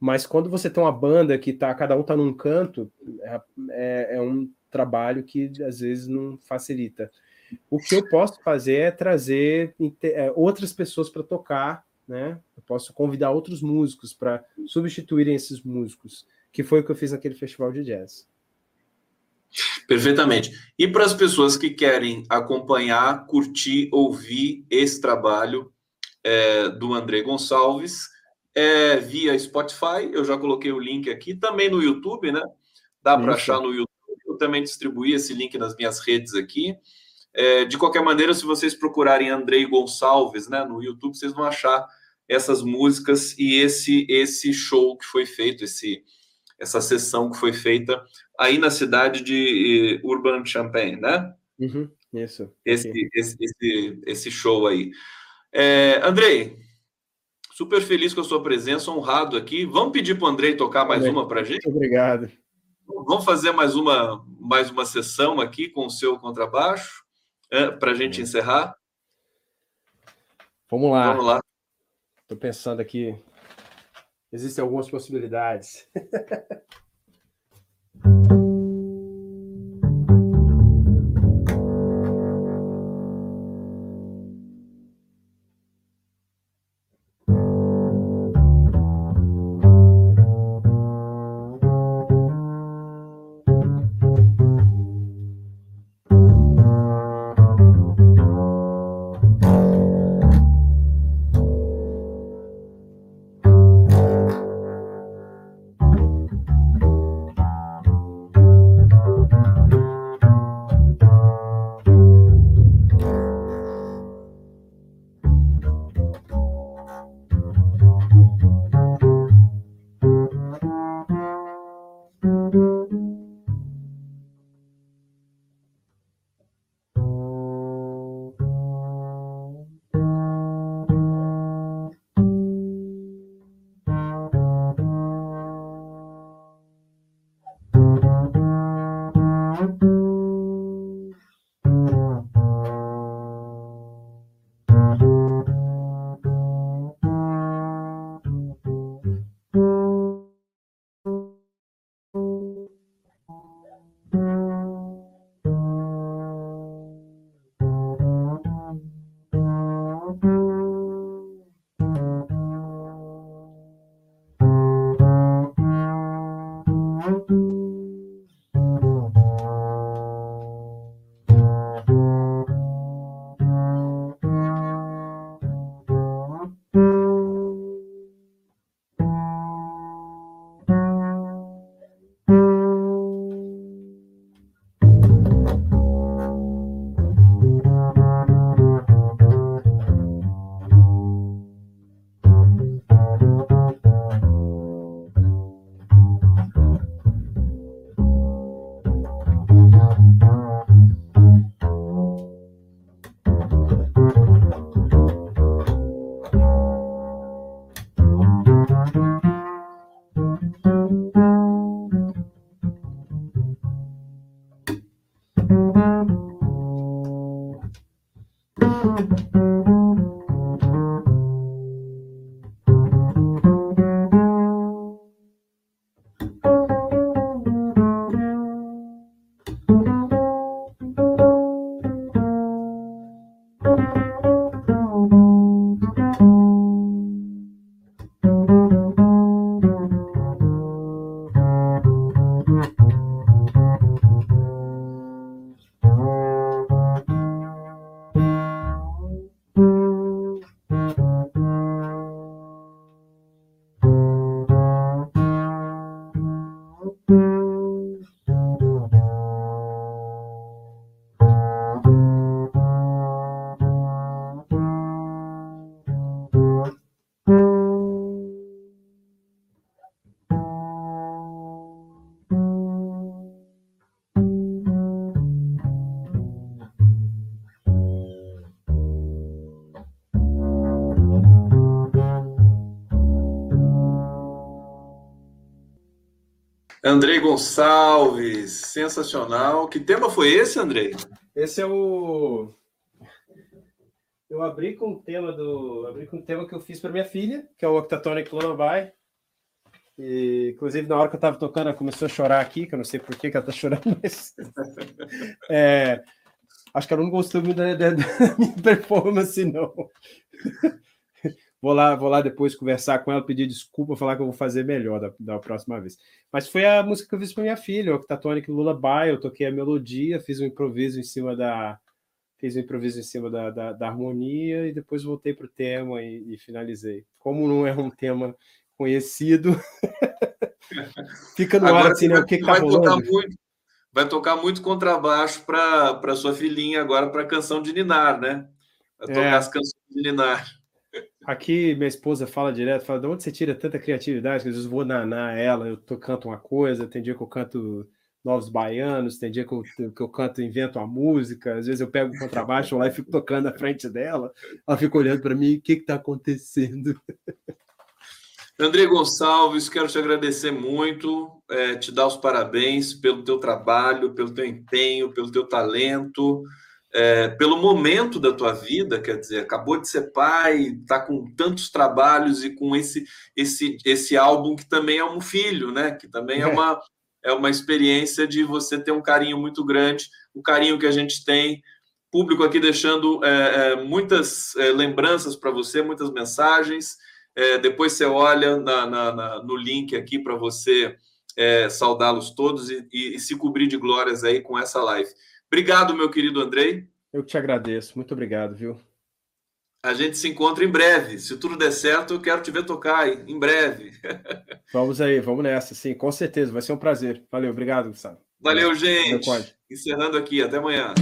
Mas quando você tem uma banda que tá, cada um tá num canto, é, é, é um trabalho que às vezes não facilita. O que eu posso fazer é trazer é, outras pessoas para tocar, né? Eu posso convidar outros músicos para substituírem esses músicos, que foi o que eu fiz naquele festival de jazz. Perfeitamente. E para as pessoas que querem acompanhar, curtir, ouvir esse trabalho é, do André Gonçalves, é, via Spotify, eu já coloquei o link aqui, também no YouTube, né? Dá para achar no YouTube. Eu também distribuí esse link nas minhas redes aqui. É, de qualquer maneira, se vocês procurarem Andrei Gonçalves né, no YouTube, vocês vão achar essas músicas e esse esse show que foi feito, esse essa sessão que foi feita aí na cidade de eh, Urban Champaign, né? Uhum, isso. Esse, esse, esse, esse, show aí. É, Andrei, Super feliz com a sua presença, honrado aqui. Vamos pedir para o Andrei tocar mais uma para a gente? Muito obrigado. Vamos fazer mais uma, mais uma sessão aqui com o seu contrabaixo, para a gente encerrar. Vamos lá. Vamos lá. Estou pensando aqui. Existem algumas possibilidades. *laughs* Gonçalves, sensacional. Que tema foi esse, Andrei? Esse é o. Eu abri com o tema do. Abri com o tema que eu fiz para minha filha, que é o Octatonic Lullaby. E, inclusive, na hora que eu estava tocando, ela começou a chorar aqui, que eu não sei por que, ela está chorando, mas. *laughs* É, acho que ela não gostou muito da, da, da minha performance, não. Vou lá, vou lá depois conversar com ela, pedir desculpa, falar que eu vou fazer melhor da, da próxima vez. Mas foi a música que eu fiz para minha filha, o Octatonic Lullaby. Eu toquei a melodia, fiz um improviso em cima da. Fiz um improviso em cima da, da, da harmonia e depois voltei para o tema e, e, finalizei. Como não é um tema conhecido, *laughs* fica no agora ar assim, né? O que, que tá rolando? Vai tocar muito contrabaixo para sua filhinha agora para a canção de Ninar, né? Vai tocar é. as canções de Ninar. Aqui minha esposa fala direto, fala, de onde você tira tanta criatividade? Que às vezes vou nanar ela, eu tô, canto uma coisa, tem dia que eu canto Novos Baianos, tem dia que eu, que eu canto, invento uma música, às vezes eu pego o contrabaixo lá e fico tocando na frente dela, ela fica olhando para mim, o que está acontecendo? *laughs* André Gonçalves, quero te agradecer muito, é, te dar os parabéns pelo teu trabalho, pelo teu empenho, pelo teu talento, é, pelo momento da tua vida, quer dizer, acabou de ser pai, está com tantos trabalhos e com esse, esse, esse álbum que também é um filho, né? Que também é, é uma, é uma experiência de você ter um carinho muito grande, o carinho que a gente tem, público aqui deixando é, é muitas é, lembranças para você, muitas mensagens. É, depois você olha na, na, na, no link aqui para você é, saudá-los todos e, e, e, se cobrir de glórias aí com essa live. Obrigado, meu querido Andrei. Eu te agradeço, muito obrigado, viu? A gente se encontra em breve. Se tudo der certo, eu quero te ver tocar em breve. *laughs* Vamos aí, vamos nessa, sim, com certeza, vai ser um prazer. Valeu, obrigado, Gustavo. Valeu, gente. Encerrando aqui, até amanhã.